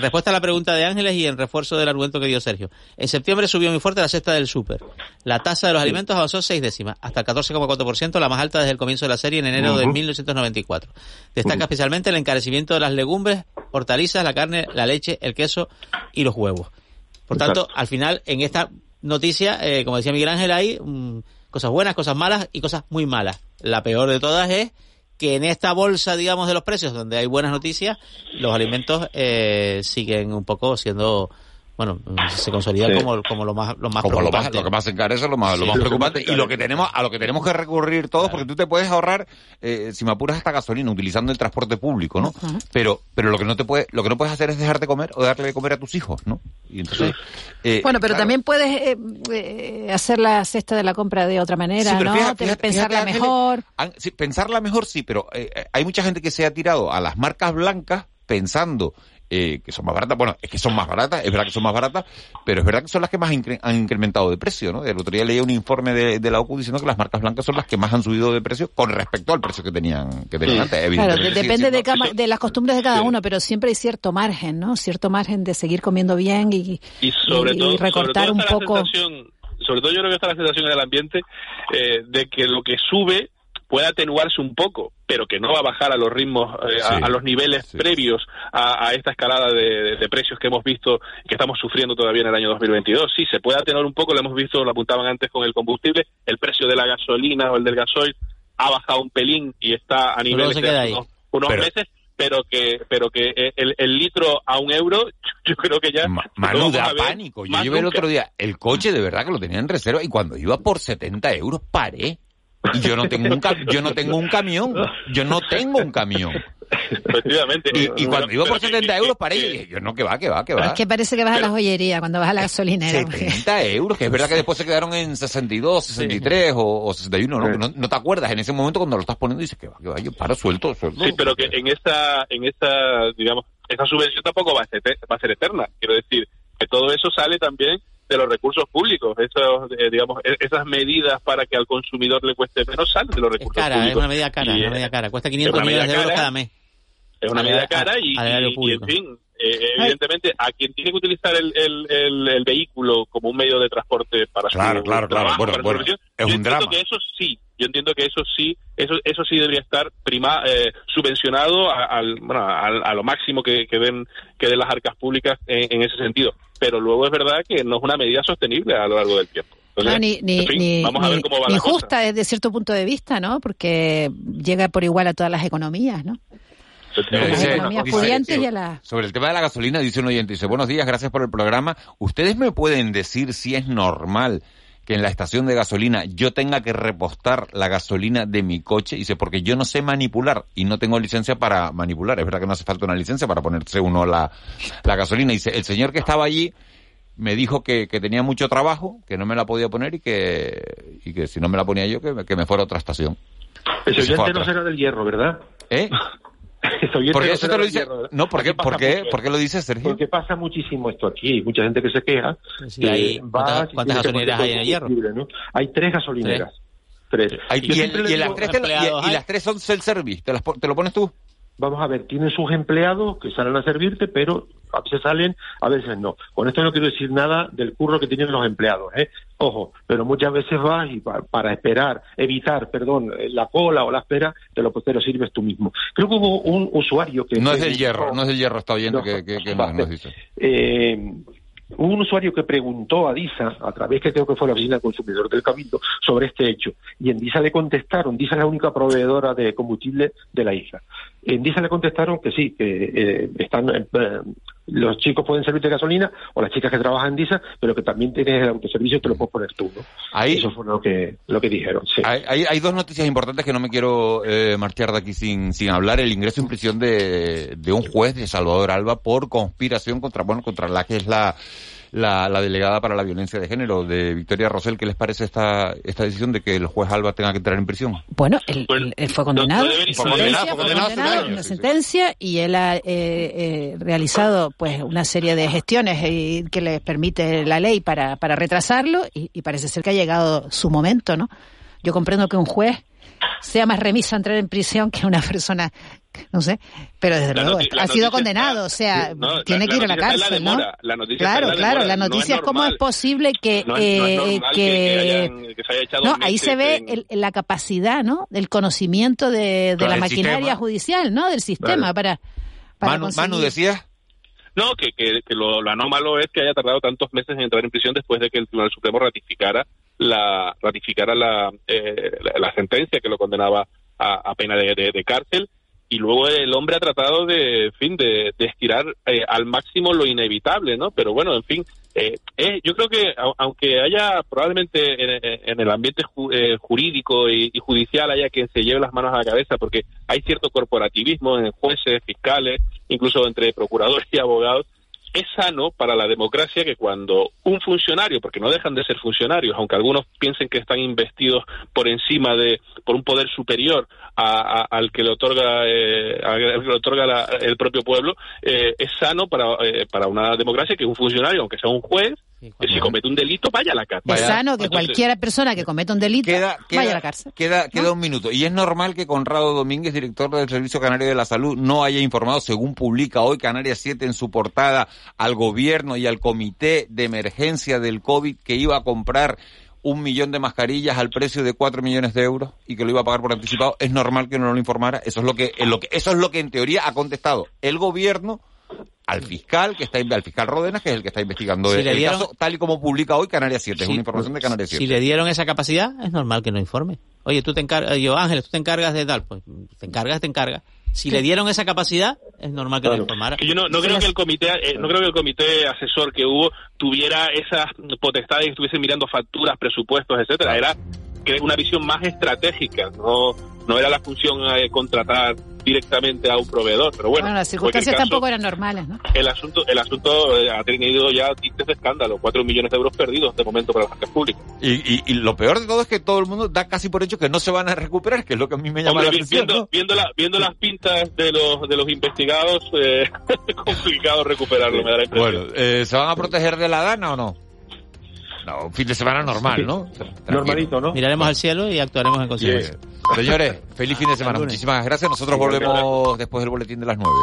respuesta, a la pregunta de Ángeles y en refuerzo del argumento que dio Sergio, en septiembre subió muy fuerte la cesta del súper. La tasa de los alimentos avanzó seis décimas, hasta el 14,4%, la más alta desde el comienzo de la serie en enero de 1994. Destaca especialmente el encarecimiento de las legumbres, hortalizas, la carne, la leche, el queso y los huevos. Por tanto, al final, en esta noticia, eh, como decía Miguel Ángel, hay mm, cosas buenas, cosas malas y cosas muy malas. La peor de todas es que en esta bolsa, digamos, de los precios, donde hay buenas noticias, los alimentos eh, siguen un poco siendo bueno, se consolida como, como lo más, lo más preocupante. Lo, que más encarece, lo más, lo más preocupante y lo que tenemos, a lo que tenemos que recurrir todos, porque tú te puedes ahorrar, eh, si me apuras hasta gasolina, utilizando el transporte público, ¿no? Pero, pero lo que no te puede, lo que no puedes hacer es dejarte comer o darle de comer a tus hijos, ¿no? Y entonces, eh, bueno, pero también puedes eh, hacer la cesta de la compra de otra manera, ¿no? pensarla mejor. pensarla mejor sí, pero hay mucha gente que se ha tirado a las marcas blancas pensando eh, que son más baratas. Bueno, es que son más baratas, es verdad que son más baratas, pero es verdad que son las que más han incrementado de precio, ¿no? El otro día leía un informe de, la OCU diciendo que las marcas blancas son las que más han subido de precio con respecto al precio que tenían, que tenían antes. Claro, depende de, las costumbres de cada uno, pero siempre hay cierto margen, ¿no? Cierto margen de seguir comiendo bien y, recortar un poco. Sobre todo yo creo que está la sensación en el ambiente eh, de que lo que sube puede atenuarse un poco, pero que no va a bajar a los ritmos, eh, a, los niveles previos a, esta escalada de, precios que hemos visto, que estamos sufriendo todavía en el año 2022. Sí, se puede atenuar un poco, lo hemos visto, lo apuntaban antes con el combustible, el precio de la gasolina o el del gasoil ha bajado un pelín y está a niveles de unos, meses, pero que pero que el, litro a un euro, yo creo que ya... Manu, da pánico. Yo llevé el otro día el coche, de verdad, que lo tenía en reserva, y cuando iba por 70 euros paré. Y yo no tengo un yo no tengo un camión, yo no tengo un camión. Efectivamente. Y, cuando iba por 70 euros paré y dije, yo no, que va, que va, que va. es que parece que vas a la joyería cuando vas a la gasolinera. 70 euros, que es verdad que después se quedaron en 62, 63 o, o 61, ¿no? ¿no? te acuerdas en ese momento cuando lo estás poniendo y dices que va, que va, yo paro suelto, suelto. Sí, pero que en esta, en esta, digamos, esa subvención tampoco va a ser, va a ser eterna. Quiero decir, que todo eso sale también de los recursos públicos. Esos, eh, digamos, e-, esas medidas para que al consumidor le cueste menos salen de los recursos es cara, públicos. Es una medida cara, una medida cara. Cuesta 500 millones de euros cada mes. Es una medida cara y, y, en fin, eh, evidentemente a quien tiene que utilizar el, el, el, vehículo como un medio de transporte para claro, su claro, trabajo, claro. Bueno, bueno, es un drama. que eso sí, yo entiendo que eso sí, eso eso sí debería estar prima, eh, subvencionado a, al, bueno, a, lo máximo que, que den que den las arcas públicas en, en ese sentido pero luego es verdad que no es una medida sostenible a lo largo del tiempo. ni, ni, justa desde cierto punto de vista, ¿no? Porque llega por igual a todas las economías, ¿no? Sobre el tema de la gasolina, dice un oyente, dice, buenos días, gracias por el programa. ¿Ustedes me pueden decir si es normal que en la estación de gasolina yo tenga que repostar la gasolina de mi coche? Dice, porque yo no sé manipular y no tengo licencia para manipular. Es verdad que no hace falta una licencia para ponerse uno la, la gasolina. Dice, el señor que estaba allí me dijo que, que, tenía mucho trabajo, que no me la podía poner y que, y que si no me la ponía yo, que, que me fuera a otra estación. El oyente no será del hierro, ¿verdad? ¿Eh? ¿Por qué eso te lo dice? No, ¿por qué, ¿por, qué, ¿por qué lo dices, Sergio? Porque pasa muchísimo esto aquí. Hay mucha gente que se queja. hay, ¿Cuántas, gasolineras hay en el hierro? Hay tres gasolineras. Tres. y, las tres y, las tres son self-service. ¿Te, ¿Te lo pones tú? Vamos a ver, tienen sus empleados que salen a servirte, pero a veces salen, a veces no. Con esto no quiero decir nada del curro que tienen los empleados, ¿eh? Ojo, pero muchas veces vas y para, esperar, evitar, perdón, la cola o la espera, te lo, te lo sirves tú mismo. Creo que hubo un usuario que... No es del hierro, no es del hierro, está oyendo que, que, más nos dice. Eh, Un usuario que preguntó a DISA, a través que creo que fue la oficina del consumidor del Cabildo, sobre este hecho. Y en DISA le contestaron, DISA es la única proveedora de combustible de la isla. En DISA le contestaron que sí, que eh, están, eh, los chicos pueden servir de gasolina o las chicas que trabajan en DISA, pero que también tienes el autoservicio te lo puedes poner tú. ¿no? Eso fue lo que, lo que dijeron. Sí. Hay, hay, dos noticias importantes que no me quiero eh, marchar de aquí sin, sin hablar. El ingreso en prisión de, de un juez de Salvador Alba por conspiración contra, bueno, contra la que es la la, la, delegada para la violencia de género de Victoria Rosell. ¿Qué les parece esta, esta decisión de que el juez Alba tenga que entrar en prisión? Bueno, él, fue condenado, fue condenado, una sentencia y él ha eh, eh, realizado pues una serie de gestiones eh, que le permite la ley para, para retrasarlo y, y parece ser que ha llegado su momento, ¿no? Yo comprendo que un juez sea más remiso a entrar en prisión que una persona no sé, pero desde luego ha sido condenado, o sea, tiene que ir a la cárcel, ¿no? claro, claro, la noticia es, cómo es posible que no, ahí se ve la capacidad, ¿no? Del conocimiento de, la maquinaria judicial, ¿no? Del sistema para, para Manu, decía no, que, que, lo, anómalo es que haya tardado tantos meses en entrar en prisión después de que el Tribunal Supremo ratificara la ratificara la, eh, la, sentencia que lo condenaba a, pena de, cárcel y luego el hombre ha tratado de, fin, de, estirar eh, al máximo lo inevitable, ¿no? Pero bueno, en fin, eh, yo creo que aunque haya probablemente en, el ambiente jurídico y, y, judicial haya quien se lleve las manos a la cabeza porque hay cierto corporativismo en jueces, fiscales, incluso entre procuradores y abogados, es sano para la democracia que cuando un funcionario, porque no dejan de ser funcionarios, aunque algunos piensen que están investidos por encima de, por un poder superior al que le otorga, eh, al que le otorga el propio pueblo, eh, es sano para, eh, para una democracia que un funcionario, aunque sea un juez, que si comete un delito vaya a la cárcel. Es sano que cualquier persona que cometa un delito vaya a la cárcel. Queda, queda un minuto. Y es normal que Conrado Domínguez, director del Servicio Canario de la Salud, no haya informado, según publica hoy Canarias 7 en su portada, al gobierno y al comité de emergencia del COVID que iba a comprar un millón de mascarillas al precio de cuatro millones de euros y que lo iba a pagar por anticipado, es normal que no lo informara. Eso es lo que, lo que, eso es lo que en teoría ha contestado el gobierno al fiscal que está al fiscal Rodenas, que es el que está investigando el, caso, tal y como publica hoy Canarias 7, es una información de Canarias 7. Si le dieron esa capacidad, es normal que no informe. Oye, tú te encargas, yo Ángeles, tú te encargas de tal, pues te encargas, te encargas. Si le dieron esa capacidad, es normal que lo informara. Yo no, creo que el comité, eh, no creo que el comité asesor que hubo tuviera esas potestades y estuviese mirando facturas, presupuestos, etcétera. Era una visión más estratégica, no no era la función de contratar directamente a un proveedor, pero bueno. las circunstancias tampoco eran normales, ¿no? El asunto, el asunto eh, ha tenido ya tintes de escándalo, cuatro millones de euros perdidos de momento para las arcas públicas. Y, y, lo peor de todo es que todo el mundo da casi por hecho que no se van a recuperar, que es lo que a mí me llama la atención. Viendo, viendo, viendo, las pintas de los, de los investigados, eh, es complicado recuperarlo, me da la impresión. Bueno, eh, ¿se van a proteger de la dana o no? No, un fin de semana normal, ¿no? Normalito, ¿no? Miraremos al cielo y actuaremos en consecuencia. Señores, feliz fin de semana. Muchísimas gracias. Nosotros volvemos después del boletín de las nueve.